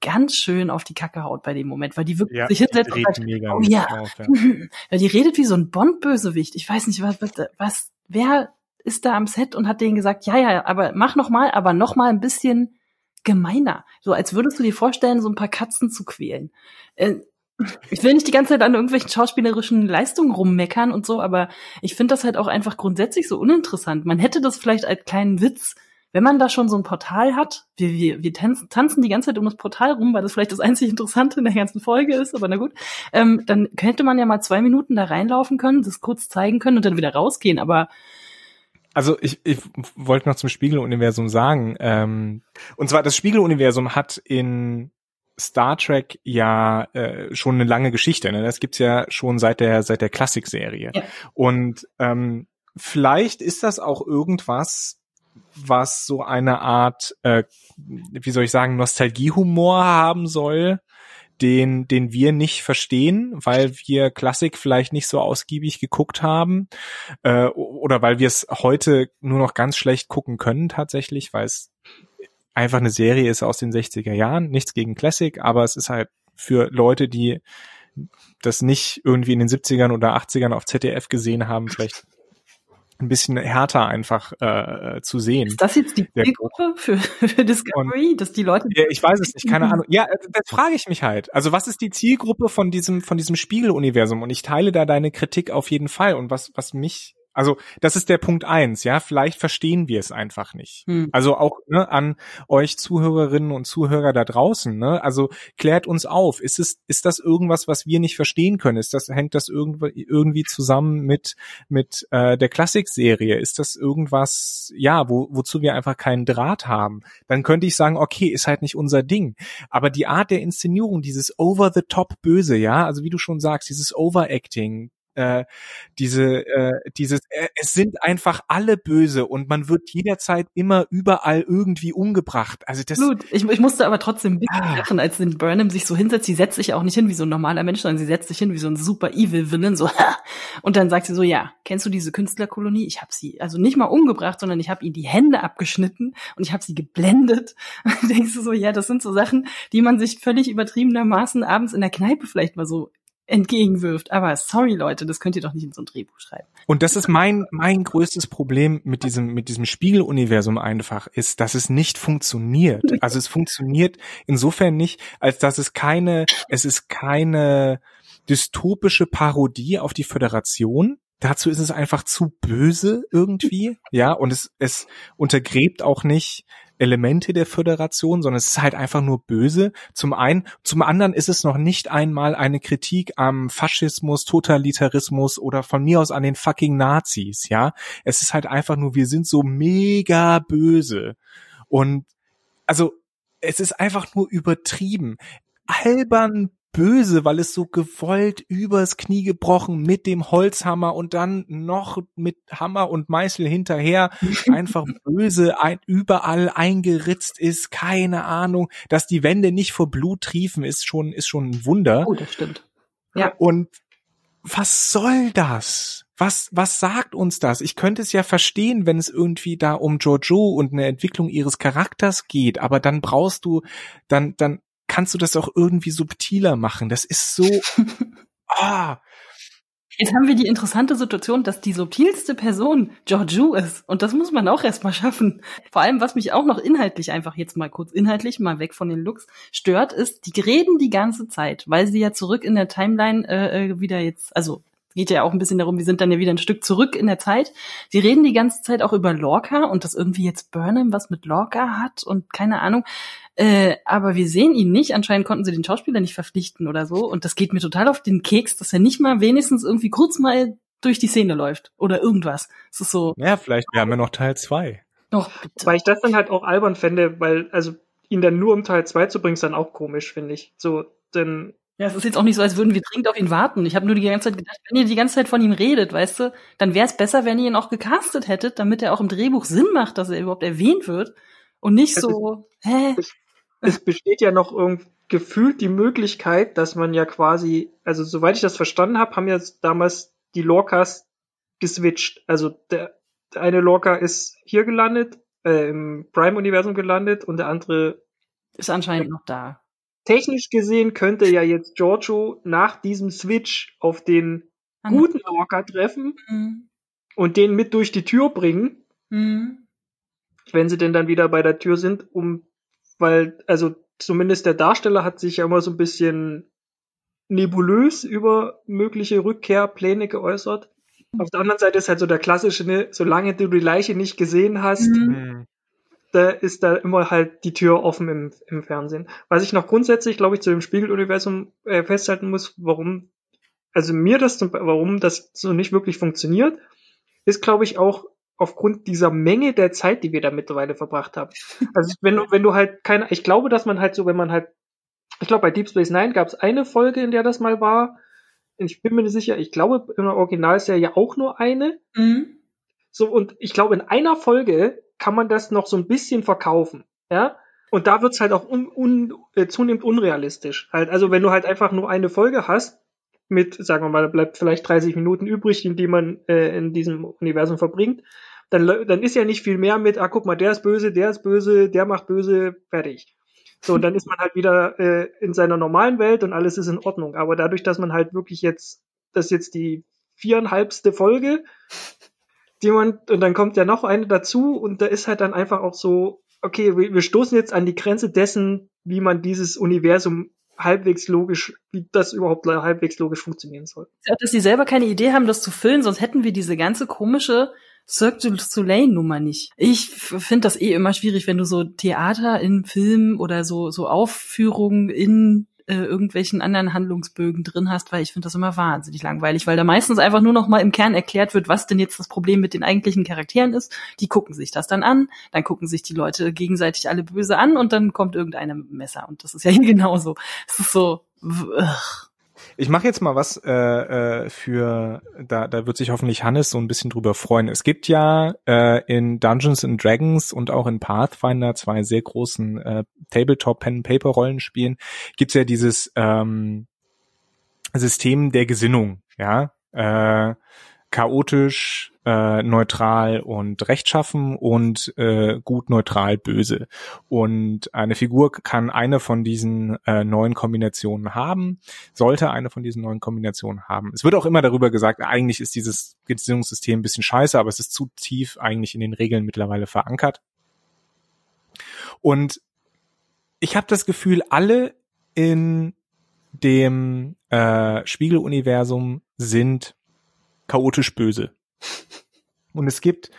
ganz schön auf die Kacke haut bei dem Moment, weil die wirklich ja, sich hinsetzt und sagt, oh ja, auf, ja. ja, die redet wie so ein Bond-Bösewicht. Ich weiß nicht, was, was, was, wer ist da am Set und hat denen gesagt, ja, ja, aber mach noch mal, aber noch mal ein bisschen gemeiner. So als würdest du dir vorstellen, so ein paar Katzen zu quälen. Äh, ich will nicht die ganze Zeit an irgendwelchen schauspielerischen Leistungen rummeckern und so, aber ich finde das halt auch einfach grundsätzlich so uninteressant. Man hätte das vielleicht als kleinen Witz wenn man da schon so ein Portal hat, wir, wir, wir tanzen, tanzen die ganze Zeit um das Portal rum, weil das vielleicht das einzig Interessante in der ganzen Folge ist, aber na gut, ähm, dann könnte man ja mal zwei Minuten da reinlaufen können, das kurz zeigen können und dann wieder rausgehen, aber also ich, ich wollte noch zum Spiegeluniversum sagen, ähm, und zwar das Spiegeluniversum hat in Star Trek ja äh, schon eine lange Geschichte. Ne? Das gibt's ja schon seit der seit der Klassikserie. Ja. Und ähm, vielleicht ist das auch irgendwas, was so eine Art, äh, wie soll ich sagen, Nostalgiehumor haben soll, den, den wir nicht verstehen, weil wir Klassik vielleicht nicht so ausgiebig geguckt haben äh, oder weil wir es heute nur noch ganz schlecht gucken können tatsächlich, weil es einfach eine Serie ist aus den 60er Jahren. Nichts gegen Classic, aber es ist halt für Leute, die das nicht irgendwie in den 70ern oder 80ern auf ZDF gesehen haben, vielleicht ein bisschen härter einfach äh, zu sehen. Ist das jetzt die Zielgruppe für, für Discovery, und, dass die Leute? Ja, ich weiß es nicht, keine Ahnung. Ja, das frage ich mich halt. Also was ist die Zielgruppe von diesem von diesem Spiegeluniversum? Und ich teile da deine Kritik auf jeden Fall. Und was was mich also das ist der Punkt eins, ja. Vielleicht verstehen wir es einfach nicht. Hm. Also auch ne, an euch Zuhörerinnen und Zuhörer da draußen. Ne? Also klärt uns auf. Ist es ist das irgendwas, was wir nicht verstehen können? Ist das hängt das irgendwie irgendwie zusammen mit mit äh, der Klassikserie? Ist das irgendwas, ja, wo, wozu wir einfach keinen Draht haben? Dann könnte ich sagen, okay, ist halt nicht unser Ding. Aber die Art der Inszenierung, dieses over the top Böse, ja, also wie du schon sagst, dieses Overacting, äh, diese, äh, dieses, äh, es sind einfach alle böse und man wird jederzeit immer überall irgendwie umgebracht. Also das. Blut. Ich, ich musste aber trotzdem ein bisschen ah. lachen, als den Burnham sich so hinsetzt. Sie setzt sich auch nicht hin wie so ein normaler Mensch, sondern sie setzt sich hin wie so ein super evil Villain, so. und dann sagt sie so, ja, kennst du diese Künstlerkolonie? Ich habe sie also nicht mal umgebracht, sondern ich habe ihnen die Hände abgeschnitten und ich habe sie geblendet. Und denkst du so, ja, das sind so Sachen, die man sich völlig übertriebenermaßen abends in der Kneipe vielleicht mal so entgegenwirft. Aber sorry, Leute, das könnt ihr doch nicht in so ein Drehbuch schreiben. Und das ist mein, mein größtes Problem mit diesem, mit diesem Spiegeluniversum einfach, ist, dass es nicht funktioniert. Also es funktioniert insofern nicht, als dass es keine, es ist keine dystopische Parodie auf die Föderation. Dazu ist es einfach zu böse irgendwie, ja, und es, es untergräbt auch nicht Elemente der Föderation, sondern es ist halt einfach nur böse. Zum einen, zum anderen ist es noch nicht einmal eine Kritik am Faschismus, Totalitarismus oder von mir aus an den fucking Nazis, ja. Es ist halt einfach nur, wir sind so mega böse. Und also es ist einfach nur übertrieben albern böse, weil es so gewollt übers Knie gebrochen mit dem Holzhammer und dann noch mit Hammer und Meißel hinterher einfach böse ein, überall eingeritzt ist, keine Ahnung, dass die Wände nicht vor Blut triefen, ist schon ist schon ein Wunder. Oh, das stimmt. Ja. Und was soll das? Was, was sagt uns das? Ich könnte es ja verstehen, wenn es irgendwie da um Jojo und eine Entwicklung ihres Charakters geht, aber dann brauchst du, dann, dann kannst du das auch irgendwie subtiler machen. Das ist so, ah, Jetzt haben wir die interessante Situation, dass die subtilste Person Georgiou ist. Und das muss man auch erstmal schaffen. Vor allem, was mich auch noch inhaltlich einfach jetzt mal kurz inhaltlich, mal weg von den Looks, stört, ist, die reden die ganze Zeit, weil sie ja zurück in der Timeline äh, äh wieder jetzt, also geht ja auch ein bisschen darum, wir sind dann ja wieder ein Stück zurück in der Zeit. Sie reden die ganze Zeit auch über Lorca und dass irgendwie jetzt Burnham was mit Lorca hat und keine Ahnung. Äh, aber wir sehen ihn nicht. Anscheinend konnten sie den Schauspieler nicht verpflichten oder so. Und das geht mir total auf den Keks, dass er nicht mal wenigstens irgendwie kurz mal durch die Szene läuft oder irgendwas. Es ist so. Ja, vielleicht, wir haben ja noch Teil zwei. Doch, bitte. Weil ich das dann halt auch albern fände, weil, also, ihn dann nur um Teil zwei zu bringen, ist dann auch komisch, finde ich. So, denn ja, es ist jetzt auch nicht so, als würden wir dringend auf ihn warten. Ich habe nur die ganze Zeit gedacht, wenn ihr die ganze Zeit von ihm redet, weißt du, dann wäre es besser, wenn ihr ihn auch gecastet hättet, damit er auch im Drehbuch Sinn macht, dass er überhaupt erwähnt wird und nicht es so, ist, hä? Es, es besteht ja noch irgendwie gefühlt die Möglichkeit, dass man ja quasi, also soweit ich das verstanden habe, haben ja damals die Lorcas geswitcht. Also der, der eine Lorca ist hier gelandet, äh, im Prime-Universum gelandet und der andere ist anscheinend noch da technisch gesehen könnte ja jetzt Giorgio nach diesem Switch auf den mhm. guten Orca treffen mhm. und den mit durch die Tür bringen. Mhm. Wenn sie denn dann wieder bei der Tür sind, um, weil, also zumindest der Darsteller hat sich ja immer so ein bisschen nebulös über mögliche Rückkehrpläne geäußert. Auf der anderen Seite ist halt so der klassische, ne, solange du die Leiche nicht gesehen hast, mhm. Da ist da immer halt die Tür offen im, im Fernsehen. Was ich noch grundsätzlich, glaube ich, zu dem Spiegeluniversum äh, festhalten muss, warum, also mir das, zum, warum das so nicht wirklich funktioniert, ist, glaube ich, auch aufgrund dieser Menge der Zeit, die wir da mittlerweile verbracht haben. Also wenn du, wenn du halt keine, ich glaube, dass man halt so, wenn man halt, ich glaube, bei Deep Space Nine gab es eine Folge, in der das mal war. Ich bin mir nicht sicher, ich glaube, in der Originalserie auch nur eine. Mhm. So, und ich glaube, in einer Folge kann man das noch so ein bisschen verkaufen. Ja. Und da wird's halt auch un, un, äh, zunehmend unrealistisch. Halt, also wenn du halt einfach nur eine Folge hast, mit, sagen wir mal, da bleibt vielleicht 30 Minuten übrig, die man äh, in diesem Universum verbringt, dann, dann ist ja nicht viel mehr mit, ah, guck mal, der ist böse, der ist böse, der macht böse, fertig. So, und dann ist man halt wieder äh, in seiner normalen Welt und alles ist in Ordnung. Aber dadurch, dass man halt wirklich jetzt, das jetzt die viereinhalbste Folge die man, und dann kommt ja noch eine dazu und da ist halt dann einfach auch so, okay, wir, wir stoßen jetzt an die Grenze dessen, wie man dieses Universum halbwegs logisch, wie das überhaupt halbwegs logisch funktionieren soll. Dass sie selber keine Idee haben, das zu füllen, sonst hätten wir diese ganze komische Cirque du Soleil Nummer nicht. Ich finde das eh immer schwierig, wenn du so Theater in Filmen oder so so Aufführungen in äh, irgendwelchen anderen Handlungsbögen drin hast, weil ich finde das immer wahnsinnig langweilig, weil da meistens einfach nur noch mal im Kern erklärt wird, was denn jetzt das Problem mit den eigentlichen Charakteren ist. Die gucken sich das dann an, dann gucken sich die Leute gegenseitig alle böse an und dann kommt irgendeine Messer und das ist ja genauso. Es ist so. Ugh. Ich mache jetzt mal was äh, äh, für, da, da wird sich hoffentlich Hannes so ein bisschen drüber freuen. Es gibt ja äh, in Dungeons and Dragons und auch in Pathfinder, zwei sehr großen äh, Tabletop-Pen-Paper-Rollenspielen, gibt's ja dieses ähm, System der Gesinnung, ja. Äh, chaotisch, äh, neutral und rechtschaffen und äh, gut, neutral, böse. Und eine Figur kann eine von diesen äh, neuen Kombinationen haben, sollte eine von diesen neuen Kombinationen haben. Es wird auch immer darüber gesagt, eigentlich ist dieses Gesinnungssystem ein bisschen scheiße, aber es ist zu tief eigentlich in den Regeln mittlerweile verankert. Und ich habe das Gefühl, alle in dem äh, Spiegeluniversum sind chaotisch böse. Und es gibt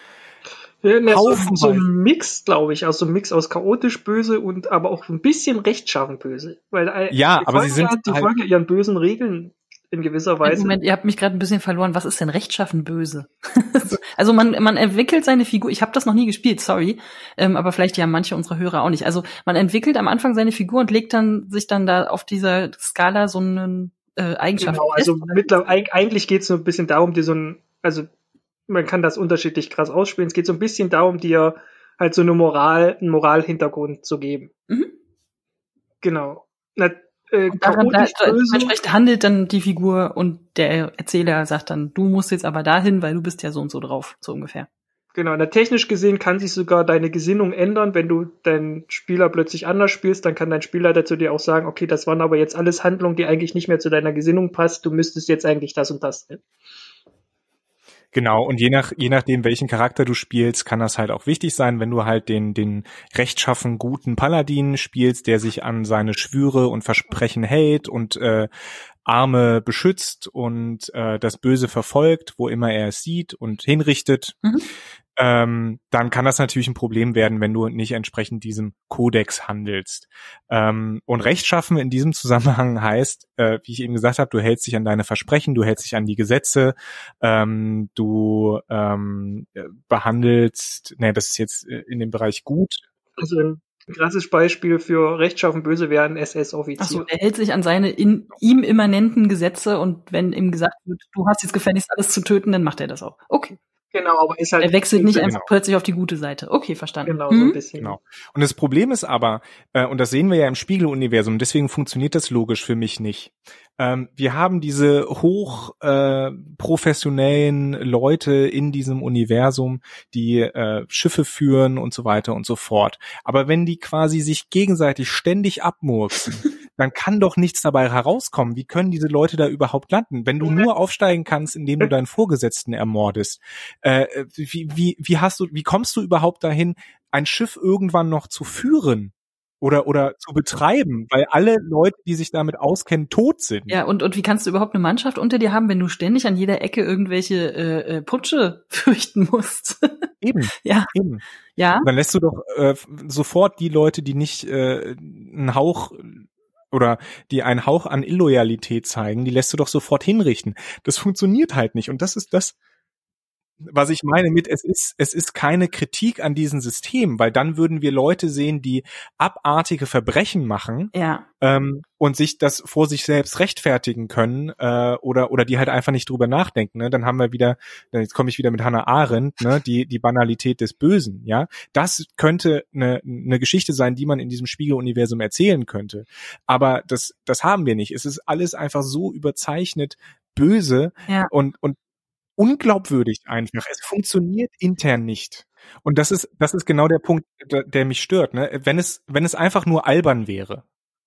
ja, so, so ein Mix, glaube ich, also ein Mix aus chaotisch böse und aber auch ein bisschen rechtschaffen böse. Weil äh, ja, aber sie sind die halt folgen ihren bösen Regeln in gewisser Weise. Moment, ihr habt mich gerade ein bisschen verloren. Was ist denn rechtschaffen böse? also man man entwickelt seine Figur. Ich habe das noch nie gespielt, sorry, ähm, aber vielleicht ja manche unserer Hörer auch nicht. Also man entwickelt am Anfang seine Figur und legt dann sich dann da auf dieser Skala so einen äh, Eigenschaften. Genau, also mittlerweile eigentlich geht es so ein bisschen darum, dir so ein, also man kann das unterschiedlich krass ausspielen. Es geht so ein bisschen darum, dir halt so eine Moral, einen Moralhintergrund zu geben. Mhm. Genau. Na, äh, daran, da, entsprechend handelt dann die Figur und der Erzähler sagt dann, du musst jetzt aber dahin, weil du bist ja so und so drauf, so ungefähr. Genau, na, technisch gesehen kann sich sogar deine Gesinnung ändern, wenn du deinen Spieler plötzlich anders spielst, dann kann dein Spielleiter zu dir auch sagen, okay, das waren aber jetzt alles Handlungen, die eigentlich nicht mehr zu deiner Gesinnung passt, du müsstest jetzt eigentlich das und das. Genau, und je nach, je nachdem, welchen Charakter du spielst, kann das halt auch wichtig sein, wenn du halt den, den rechtschaffen guten Paladin spielst, der sich an seine Schwüre und Versprechen hält und äh, Arme beschützt und äh, das Böse verfolgt, wo immer er es sieht und hinrichtet, mhm. ähm, dann kann das natürlich ein Problem werden, wenn du nicht entsprechend diesem Kodex handelst. Ähm, und Rechtschaffen in diesem Zusammenhang heißt, äh, wie ich eben gesagt habe, du hältst dich an deine Versprechen, du hältst dich an die Gesetze, ähm, du ähm, behandelst, ne, das ist jetzt äh, in dem Bereich gut. Also ein krasses Beispiel für rechtschaffen Böse wäre ein SS-Offizier. Achso, er hält sich an seine in ihm immanenten Gesetze und wenn ihm gesagt wird, du hast jetzt gefälligst alles zu töten, dann macht er das auch. Okay. Genau, aber ist halt. Er wechselt nicht einfach genau. plötzlich auf die gute Seite. Okay, verstanden. Genau, so ein bisschen. Genau. Und das Problem ist aber, äh, und das sehen wir ja im Spiegeluniversum, deswegen funktioniert das logisch für mich nicht. Ähm, wir haben diese hoch äh, professionellen Leute in diesem Universum, die äh, Schiffe führen und so weiter und so fort. Aber wenn die quasi sich gegenseitig ständig abmurksen, dann kann doch nichts dabei herauskommen. Wie können diese Leute da überhaupt landen? Wenn du nur aufsteigen kannst, indem du deinen Vorgesetzten ermordest, äh, wie, wie, wie hast du, wie kommst du überhaupt dahin, ein Schiff irgendwann noch zu führen? oder oder zu betreiben, weil alle Leute, die sich damit auskennen, tot sind. Ja, und und wie kannst du überhaupt eine Mannschaft unter dir haben, wenn du ständig an jeder Ecke irgendwelche äh, äh Putsche fürchten musst? Eben. ja. Eben. Ja. dann lässt du doch äh, sofort die Leute, die nicht äh, einen Hauch oder die einen Hauch an Illoyalität zeigen, die lässt du doch sofort hinrichten. Das funktioniert halt nicht und das ist das was ich meine mit, es ist, es ist keine Kritik an diesen Systemen, weil dann würden wir Leute sehen, die abartige Verbrechen machen ja. ähm, und sich das vor sich selbst rechtfertigen können äh, oder oder die halt einfach nicht drüber nachdenken. Ne? Dann haben wir wieder, jetzt komme ich wieder mit Hannah Arendt, ne? die die Banalität des Bösen. Ja, das könnte eine, eine Geschichte sein, die man in diesem Spiegeluniversum erzählen könnte. Aber das das haben wir nicht. Es ist alles einfach so überzeichnet böse ja. und und unglaubwürdig einfach. Es funktioniert intern nicht. Und das ist, das ist genau der Punkt, der, mich stört. Ne? Wenn es, wenn es einfach nur albern wäre,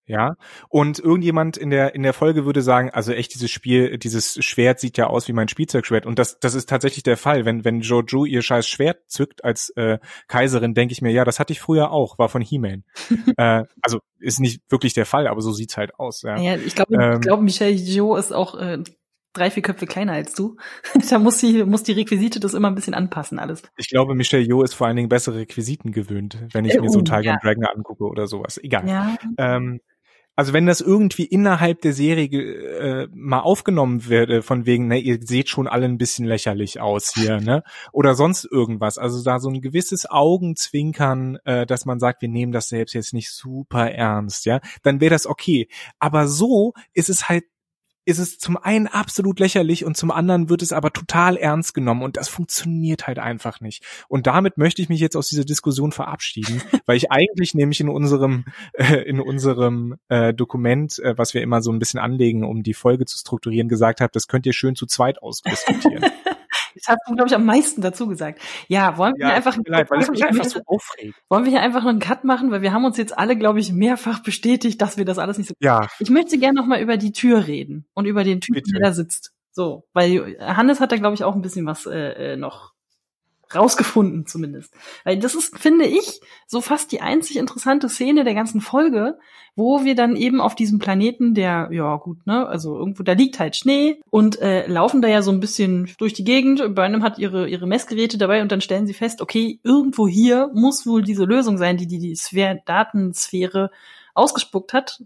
ja, und irgendjemand in der in der Folge würde sagen, also echt dieses Spiel, dieses Schwert sieht ja aus wie mein Spielzeugschwert und das das ist tatsächlich der Fall, wenn wenn Jojo ihr scheiß Schwert zückt als äh, Kaiserin, denke ich mir, ja, das hatte ich früher auch, war von He-Man. äh, also ist nicht wirklich der Fall, aber so sieht's halt aus, ja. ja ich glaube, ähm, ich glaube Michelle Jo ist auch äh, drei, vier Köpfe kleiner als du. da muss sie, muss die Requisite das immer ein bisschen anpassen, alles. Ich glaube, Michelle Jo ist vor allen Dingen bessere Requisiten gewöhnt, wenn ich äh, mir so uh, Tiger ja. Dragon angucke oder sowas. Egal. Ja. Ähm, also wenn das irgendwie innerhalb der Serie äh, mal aufgenommen werde, von wegen, ne, ihr seht schon alle ein bisschen lächerlich aus hier, ne? Oder sonst irgendwas. Also da so ein gewisses Augenzwinkern, äh, dass man sagt, wir nehmen das selbst jetzt nicht super ernst, ja, dann wäre das okay. Aber so ist es halt ist es zum einen absolut lächerlich und zum anderen wird es aber total ernst genommen und das funktioniert halt einfach nicht. Und damit möchte ich mich jetzt aus dieser Diskussion verabschieden, weil ich eigentlich nämlich in unserem äh, in unserem äh, Dokument, äh, was wir immer so ein bisschen anlegen, um die Folge zu strukturieren, gesagt habe, das könnt ihr schön zu zweit ausdiskutieren. Das hast du, glaube ich, am meisten dazu gesagt. Ja, wollen wir ja, einfach, leid, weil es mich einfach so aufregt. Wollen wir hier einfach einen Cut machen, weil wir haben uns jetzt alle, glaube ich, mehrfach bestätigt, dass wir das alles nicht so. Ja. Ich möchte gerne noch mal über die Tür reden und über den Typen, der da sitzt. So, weil Hannes hat da, glaube ich, auch ein bisschen was äh, äh noch rausgefunden zumindest. Weil das ist, finde ich, so fast die einzig interessante Szene der ganzen Folge, wo wir dann eben auf diesem Planeten, der, ja gut, ne, also irgendwo, da liegt halt Schnee und äh, laufen da ja so ein bisschen durch die Gegend. Bei einem hat ihre, ihre Messgeräte dabei und dann stellen sie fest, okay, irgendwo hier muss wohl diese Lösung sein, die die, die Sphäre, Datensphäre ausgespuckt hat.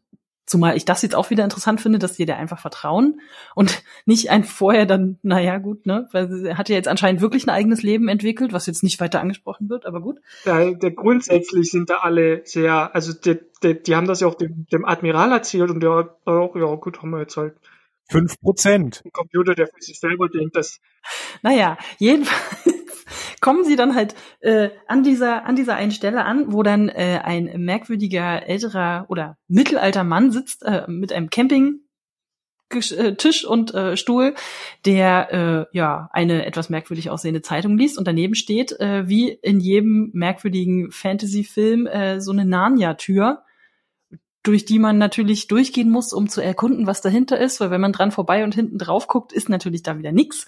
Zumal ich das jetzt auch wieder interessant finde, dass die da einfach vertrauen und nicht ein vorher dann, naja, gut, ne? Weil sie hat ja jetzt anscheinend wirklich ein eigenes Leben entwickelt, was jetzt nicht weiter angesprochen wird, aber gut. Ja, der, grundsätzlich sind da alle sehr, also die, die, die haben das ja auch dem, dem Admiral erzählt und der hat auch, ja gut, haben wir jetzt halt Fünf Prozent. Ein Computer, der für sich selber denkt, dass. Naja, jedenfalls kommen sie dann halt äh, an dieser an dieser einen Stelle an, wo dann äh, ein merkwürdiger älterer oder mittelalter Mann sitzt äh, mit einem Camping äh, Tisch und äh, Stuhl, der äh, ja eine etwas merkwürdig aussehende Zeitung liest und daneben steht, äh, wie in jedem merkwürdigen Fantasy-Film, äh, so eine Narnia-Tür, durch die man natürlich durchgehen muss, um zu erkunden, was dahinter ist, weil wenn man dran vorbei und hinten drauf guckt, ist natürlich da wieder nix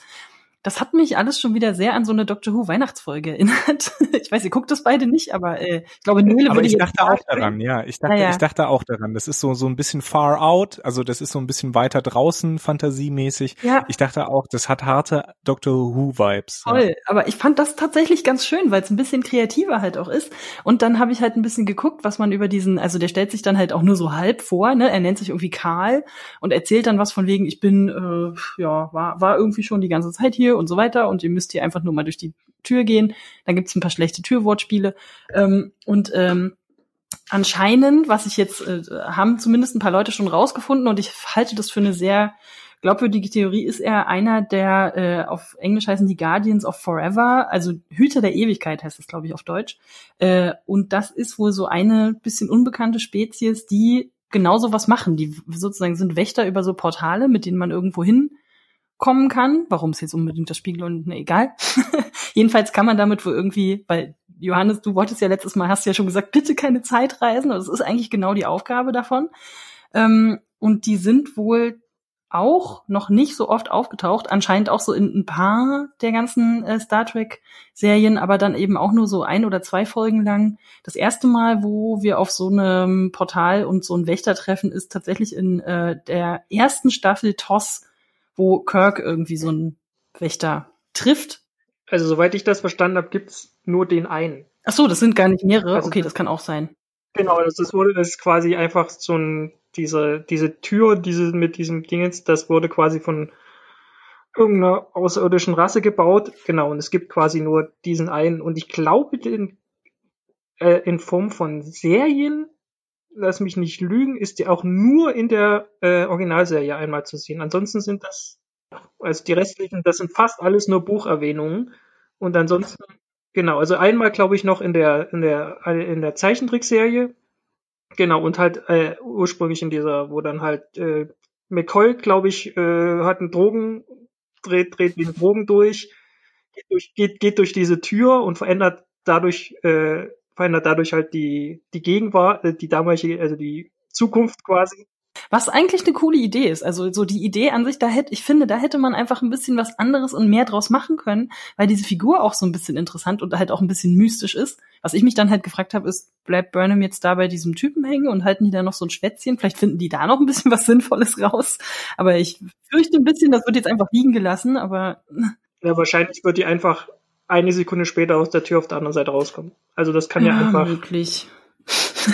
das hat mich alles schon wieder sehr an so eine Doctor Who Weihnachtsfolge erinnert. ich weiß, ihr guckt das beide nicht, aber äh, ich glaube, Nele aber würde ich dachte auch daran, ja. Ich dachte, ja. ich dachte auch daran. Das ist so so ein bisschen far out, also das ist so ein bisschen weiter draußen fantasiemäßig. Ja. Ich dachte auch, das hat harte Doctor Who Vibes. Toll, ja. aber ich fand das tatsächlich ganz schön, weil es ein bisschen kreativer halt auch ist. Und dann habe ich halt ein bisschen geguckt, was man über diesen, also der stellt sich dann halt auch nur so halb vor, ne? Er nennt sich irgendwie Karl und erzählt dann was von wegen, ich bin äh, ja war war irgendwie schon die ganze Zeit hier und so weiter und ihr müsst hier einfach nur mal durch die Tür gehen. Dann gibt's ein paar schlechte Türwortspiele. Ähm, und ähm, anscheinend, was ich jetzt, äh, haben zumindest ein paar Leute schon rausgefunden und ich halte das für eine sehr glaubwürdige Theorie, ist er einer der, äh, auf Englisch heißen die Guardians of Forever, also Hüter der Ewigkeit heißt es, glaube ich, auf Deutsch. Äh, und das ist wohl so eine bisschen unbekannte Spezies, die genauso was machen. Die sozusagen sind Wächter über so Portale, mit denen man irgendwo hin kommen kann. Warum es jetzt unbedingt das Spiegel und ne, egal. Jedenfalls kann man damit wohl irgendwie, weil Johannes, du wolltest ja letztes Mal, hast ja schon gesagt, bitte keine Zeitreisen. Das ist eigentlich genau die Aufgabe davon. Ähm, und die sind wohl auch noch nicht so oft aufgetaucht, anscheinend auch so in ein paar der ganzen äh, Star Trek Serien, aber dann eben auch nur so ein oder zwei Folgen lang. Das erste Mal, wo wir auf so einem Portal und so ein Wächter treffen, ist tatsächlich in äh, der ersten Staffel TOS wo Kirk irgendwie so einen Wächter trifft. Also soweit ich das verstanden habe, gibt's nur den einen. Ach so, das sind gar nicht mehrere. Also okay, das, kann auch sein. Genau, das ist, wurde, das ist quasi einfach so ein, diese, diese Tür, diese, mit diesem Dingens, das wurde quasi von irgendeiner außerirdischen Rasse gebaut. Genau, und es gibt quasi nur diesen einen. Und ich glaube, den, äh, in Form von Serien lass mich nicht lügen, ist die auch nur in der äh, Originalserie einmal zu sehen. Ansonsten sind das, also die restlichen, das sind fast alles nur Bucherwähnungen. Und ansonsten, genau, also einmal glaube ich noch in der, in der, in der Zeichentrickserie. Genau, und halt äh, ursprünglich in dieser, wo dann halt äh, McCoy, glaube ich, äh, hat einen Drogen, dreht, dreht einen Drogen durch, geht durch, geht, geht durch diese Tür und verändert dadurch äh, verändert dadurch halt die, die Gegenwart, äh, die damalige, also die Zukunft quasi. Was eigentlich eine coole Idee ist. Also so die Idee an sich, da hätte, ich finde, da hätte man einfach ein bisschen was anderes und mehr draus machen können, weil diese Figur auch so ein bisschen interessant und halt auch ein bisschen mystisch ist. Was ich mich dann halt gefragt habe, ist, bleibt Burnham jetzt da bei diesem Typen hängen und halten die da noch so ein Schwätzchen? Vielleicht finden die da noch ein bisschen was Sinnvolles raus. Aber ich fürchte ein bisschen, das wird jetzt einfach liegen gelassen, aber. Ja, wahrscheinlich wird die einfach eine Sekunde später aus der Tür auf der anderen Seite rauskommen. Also das kann ja, ja einfach. Möglich.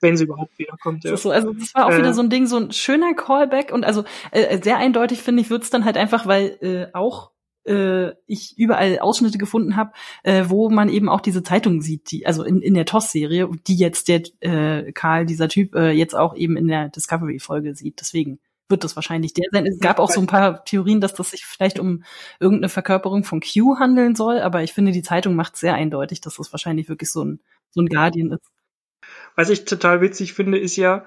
wenn sie überhaupt wiederkommt. Ja. So, also das war auch äh, wieder so ein Ding, so ein schöner Callback und also äh, sehr eindeutig finde ich, wird's dann halt einfach, weil äh, auch äh, ich überall Ausschnitte gefunden habe, äh, wo man eben auch diese Zeitung sieht, die also in, in der TOS-Serie, die jetzt der äh, Karl, dieser Typ, äh, jetzt auch eben in der Discovery-Folge sieht. Deswegen wird das wahrscheinlich der sein. Es gab auch so ein paar Theorien, dass das sich vielleicht um irgendeine Verkörperung von Q handeln soll, aber ich finde, die Zeitung macht sehr eindeutig, dass das wahrscheinlich wirklich so ein, so ein Guardian ist. Was ich total witzig finde, ist ja,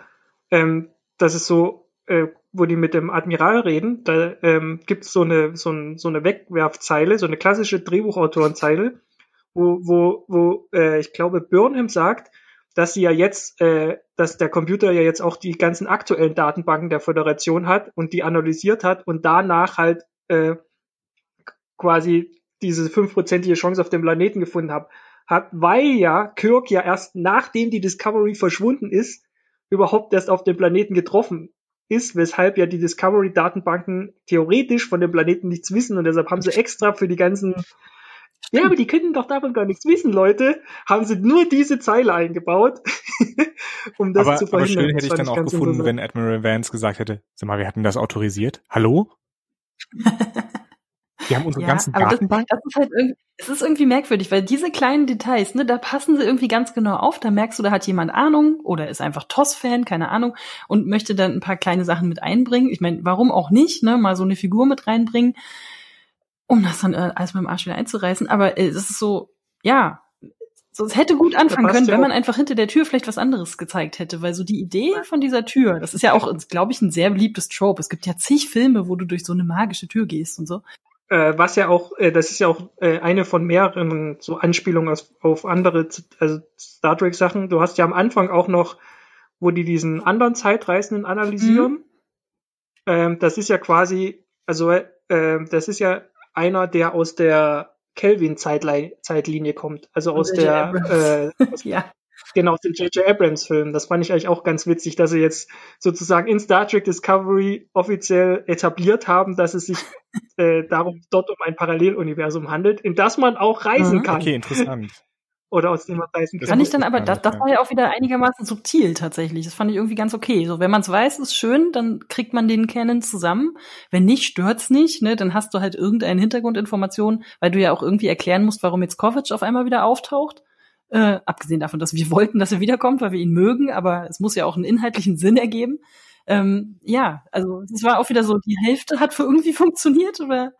ähm, dass es so, äh, wo die mit dem Admiral reden, da ähm, gibt es so eine, so, ein, so eine Wegwerfzeile, so eine klassische Drehbuchautorenzeile, wo, wo, wo äh, ich glaube, Burnham sagt, dass sie ja jetzt, äh, dass der Computer ja jetzt auch die ganzen aktuellen Datenbanken der Föderation hat und die analysiert hat und danach halt äh, quasi diese fünfprozentige Chance auf dem Planeten gefunden hat, hat, weil ja Kirk ja erst nachdem die Discovery verschwunden ist, überhaupt erst auf dem Planeten getroffen ist, weshalb ja die Discovery-Datenbanken theoretisch von dem Planeten nichts wissen und deshalb haben sie extra für die ganzen ja, aber die könnten doch davon gar nichts wissen, Leute. Haben sie nur diese Zeile eingebaut, um das aber, zu verhindern. Aber schön hätte ich dann auch gefunden, wenn Admiral Vance gesagt hätte, sag mal, wir hatten das autorisiert. Hallo? Wir haben unsere ja, ganzen Datenbanken. Das, das, ist halt irgendwie, es ist irgendwie merkwürdig, weil diese kleinen Details, ne, da passen sie irgendwie ganz genau auf. Da merkst du, da hat jemand Ahnung oder ist einfach TOS-Fan, keine Ahnung, und möchte dann ein paar kleine Sachen mit einbringen. Ich meine, warum auch nicht, ne, mal so eine Figur mit reinbringen um das dann äh, alles mit dem Arsch wieder einzureißen. Aber äh, es ist so, ja, So, es hätte gut anfangen können, wenn man einfach hinter der Tür vielleicht was anderes gezeigt hätte, weil so die Idee von dieser Tür, das ist ja auch, glaube ich, ein sehr beliebtes Trope. Es gibt ja zig Filme, wo du durch so eine magische Tür gehst und so. Äh, was ja auch, äh, das ist ja auch äh, eine von mehreren so Anspielungen auf, auf andere, also Star Trek Sachen. Du hast ja am Anfang auch noch, wo die diesen anderen Zeitreisenden analysieren. Mhm. Ähm, das ist ja quasi, also äh, das ist ja einer, der aus der Kelvin-Zeitlinie kommt. Also aus der, äh, aus, ja. genau, aus dem J.J. Abrams-Film. Das fand ich eigentlich auch ganz witzig, dass sie jetzt sozusagen in Star Trek Discovery offiziell etabliert haben, dass es sich äh, darum dort um ein Paralleluniversum handelt, in das man auch reisen mhm. kann. Okay, interessant oder aus dem man reisen kann. Fand ich dann aber, das, das war ja auch wieder einigermaßen subtil tatsächlich. Das fand ich irgendwie ganz okay. So, wenn man es weiß, ist schön, dann kriegt man den Canon zusammen. Wenn nicht, stört's nicht, ne? Dann hast du halt irgendeine Hintergrundinformation, weil du ja auch irgendwie erklären musst, warum jetzt Kovic auf einmal wieder auftaucht. Äh, abgesehen davon, dass wir wollten, dass er wiederkommt, weil wir ihn mögen, aber es muss ja auch einen inhaltlichen Sinn ergeben. Ähm, ja, also es war auch wieder so, die Hälfte hat für irgendwie funktioniert, oder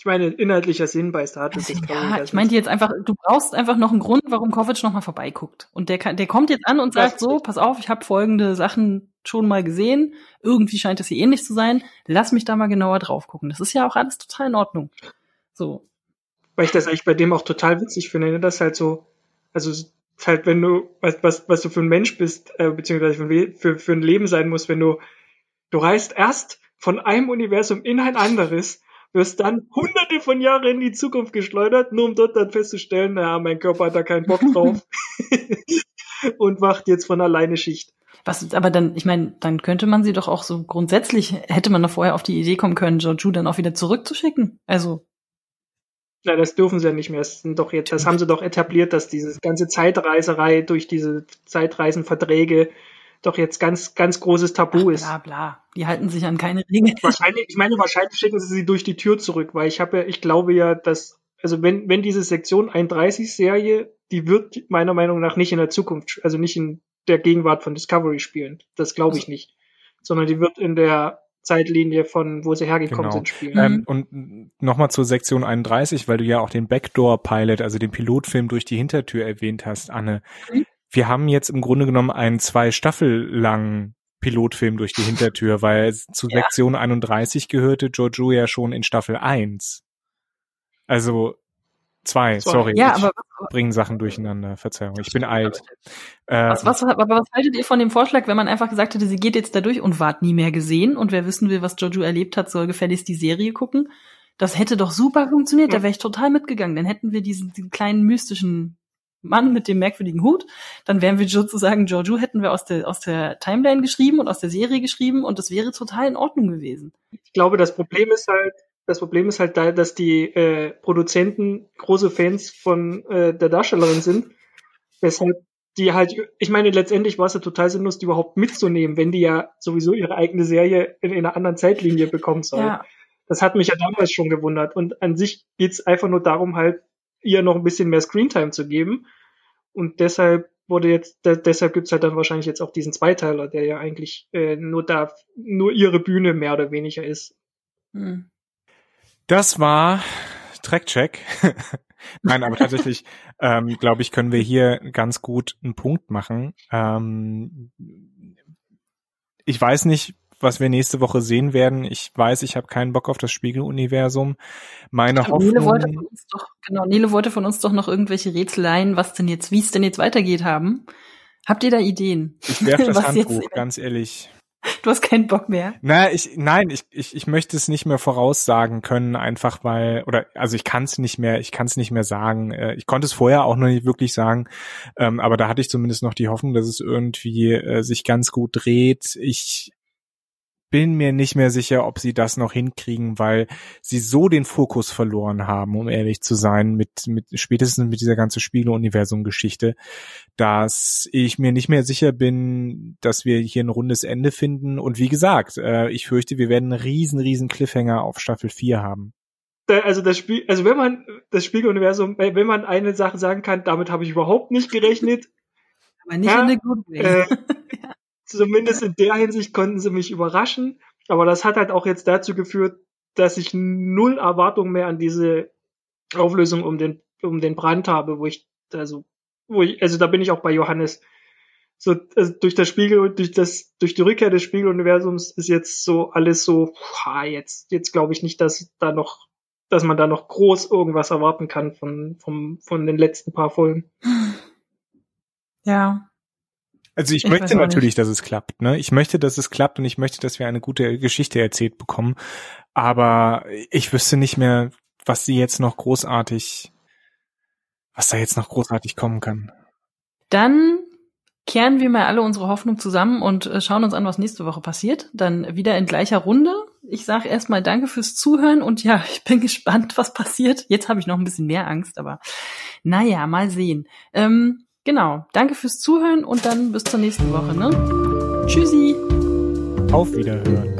ich meine, inhaltlicher Sinn bei Star Trek ist Ja, ich meinte jetzt einfach, du brauchst einfach noch einen Grund, warum Kovic nochmal vorbeiguckt. Und der, kann, der kommt jetzt an und sagt so, pass auf, ich habe folgende Sachen schon mal gesehen. Irgendwie scheint es hier ähnlich zu sein. Lass mich da mal genauer drauf gucken. Das ist ja auch alles total in Ordnung. So. Weil ich das eigentlich bei dem auch total witzig finde, ne? dass halt so, also halt, wenn du, was, was, was du für ein Mensch bist, äh, beziehungsweise für, für, für ein Leben sein musst, wenn du, du reist erst von einem Universum in ein anderes wirst dann hunderte von Jahren in die Zukunft geschleudert, nur um dort dann festzustellen, naja, mein Körper hat da keinen Bock drauf und macht jetzt von alleine Schicht. Was, aber dann, ich meine, dann könnte man sie doch auch so grundsätzlich, hätte man doch vorher auf die Idee kommen können, Georgiou dann auch wieder zurückzuschicken. Also. Ja, das dürfen sie ja nicht mehr. Das, sind doch jetzt, das haben sie doch etabliert, dass diese ganze Zeitreiserei durch diese Zeitreisenverträge doch jetzt ganz, ganz großes Tabu Ach, ist. Bla, bla. Die halten sich an keine Regeln. Wahrscheinlich, ich meine, wahrscheinlich schicken sie sie durch die Tür zurück, weil ich habe ja, ich glaube ja, dass, also wenn, wenn diese Sektion 31 Serie, die wird meiner Meinung nach nicht in der Zukunft, also nicht in der Gegenwart von Discovery spielen. Das glaube ich also nicht. Sondern die wird in der Zeitlinie von wo sie hergekommen genau. sind spielen. Ähm, mhm. und nochmal zur Sektion 31, weil du ja auch den Backdoor Pilot, also den Pilotfilm durch die Hintertür erwähnt hast, Anne. Mhm wir haben jetzt im Grunde genommen einen zwei Staffel langen Pilotfilm durch die Hintertür, weil zu ja. Sektion 31 gehörte Jojo ja schon in Staffel 1. Also zwei, sorry. Ja, aber bringen Sachen durcheinander. Verzeihung, ich bin alt. Was, was, aber was haltet ihr von dem Vorschlag, wenn man einfach gesagt hätte, sie geht jetzt da durch und ward nie mehr gesehen und wer wissen will, was Jojo erlebt hat, soll gefälligst die Serie gucken? Das hätte doch super funktioniert, da wäre ich total mitgegangen. Dann hätten wir diesen, diesen kleinen mystischen Mann mit dem merkwürdigen Hut, dann wären wir sozusagen Giorgio hätten wir aus der aus der Timeline geschrieben und aus der Serie geschrieben und das wäre total in Ordnung gewesen. Ich glaube, das Problem ist halt, das Problem ist halt da, dass die äh, Produzenten große Fans von äh, der Darstellerin sind, weshalb die halt, ich meine, letztendlich war es ja total sinnlos, die überhaupt mitzunehmen, wenn die ja sowieso ihre eigene Serie in, in einer anderen Zeitlinie bekommen soll. Ja. Das hat mich ja damals schon gewundert. Und an sich geht's einfach nur darum, halt ihr noch ein bisschen mehr Screentime zu geben. Und deshalb wurde jetzt, de deshalb gibt's halt dann wahrscheinlich jetzt auch diesen Zweiteiler, der ja eigentlich äh, nur da, nur ihre Bühne mehr oder weniger ist. Hm. Das war Trackcheck. Nein, aber tatsächlich, ähm, glaube ich, können wir hier ganz gut einen Punkt machen. Ähm, ich weiß nicht, was wir nächste Woche sehen werden. Ich weiß, ich habe keinen Bock auf das Spiegeluniversum. Meine Hoffnung. Nele wollte von uns doch, genau, Nele wollte von uns doch noch irgendwelche Rätseleien, was denn jetzt, wie es denn jetzt weitergeht haben. Habt ihr da Ideen? Ich werfe das Handbuch, ganz ehrlich. Du hast keinen Bock mehr. Na, ich, nein, ich, ich, ich möchte es nicht mehr voraussagen können, einfach weil, oder also ich kann es nicht mehr, ich kann es nicht mehr sagen. Äh, ich konnte es vorher auch noch nicht wirklich sagen, ähm, aber da hatte ich zumindest noch die Hoffnung, dass es irgendwie äh, sich ganz gut dreht. Ich bin mir nicht mehr sicher, ob sie das noch hinkriegen, weil sie so den Fokus verloren haben, um ehrlich zu sein, mit, mit spätestens mit dieser ganzen Spiele-Universum-Geschichte, dass ich mir nicht mehr sicher bin, dass wir hier ein rundes Ende finden. Und wie gesagt, äh, ich fürchte, wir werden einen riesen, riesen Cliffhanger auf Staffel 4 haben. Also das Spiel, also wenn man das Spieluniversum, wenn man eine Sache sagen kann, damit habe ich überhaupt nicht gerechnet. Aber nicht ja, in der Good Way. Äh, Zumindest in der Hinsicht konnten sie mich überraschen. Aber das hat halt auch jetzt dazu geführt, dass ich null Erwartung mehr an diese Auflösung um den, um den Brand habe, wo ich, also, wo ich, also da bin ich auch bei Johannes. So, also durch das Spiegel, durch das, durch die Rückkehr des Spiegeluniversums ist jetzt so alles so, ha, jetzt, jetzt glaube ich nicht, dass da noch, dass man da noch groß irgendwas erwarten kann von, vom, von den letzten paar Folgen. Ja. Also ich, ich möchte natürlich, dass es klappt. Ne? Ich möchte, dass es klappt und ich möchte, dass wir eine gute Geschichte erzählt bekommen. Aber ich wüsste nicht mehr, was sie jetzt noch großartig, was da jetzt noch großartig kommen kann. Dann kehren wir mal alle unsere Hoffnung zusammen und äh, schauen uns an, was nächste Woche passiert. Dann wieder in gleicher Runde. Ich sage erstmal danke fürs Zuhören und ja, ich bin gespannt, was passiert. Jetzt habe ich noch ein bisschen mehr Angst, aber naja, mal sehen. Ähm, Genau. Danke fürs Zuhören und dann bis zur nächsten Woche. Ne? Tschüssi. Auf Wiederhören.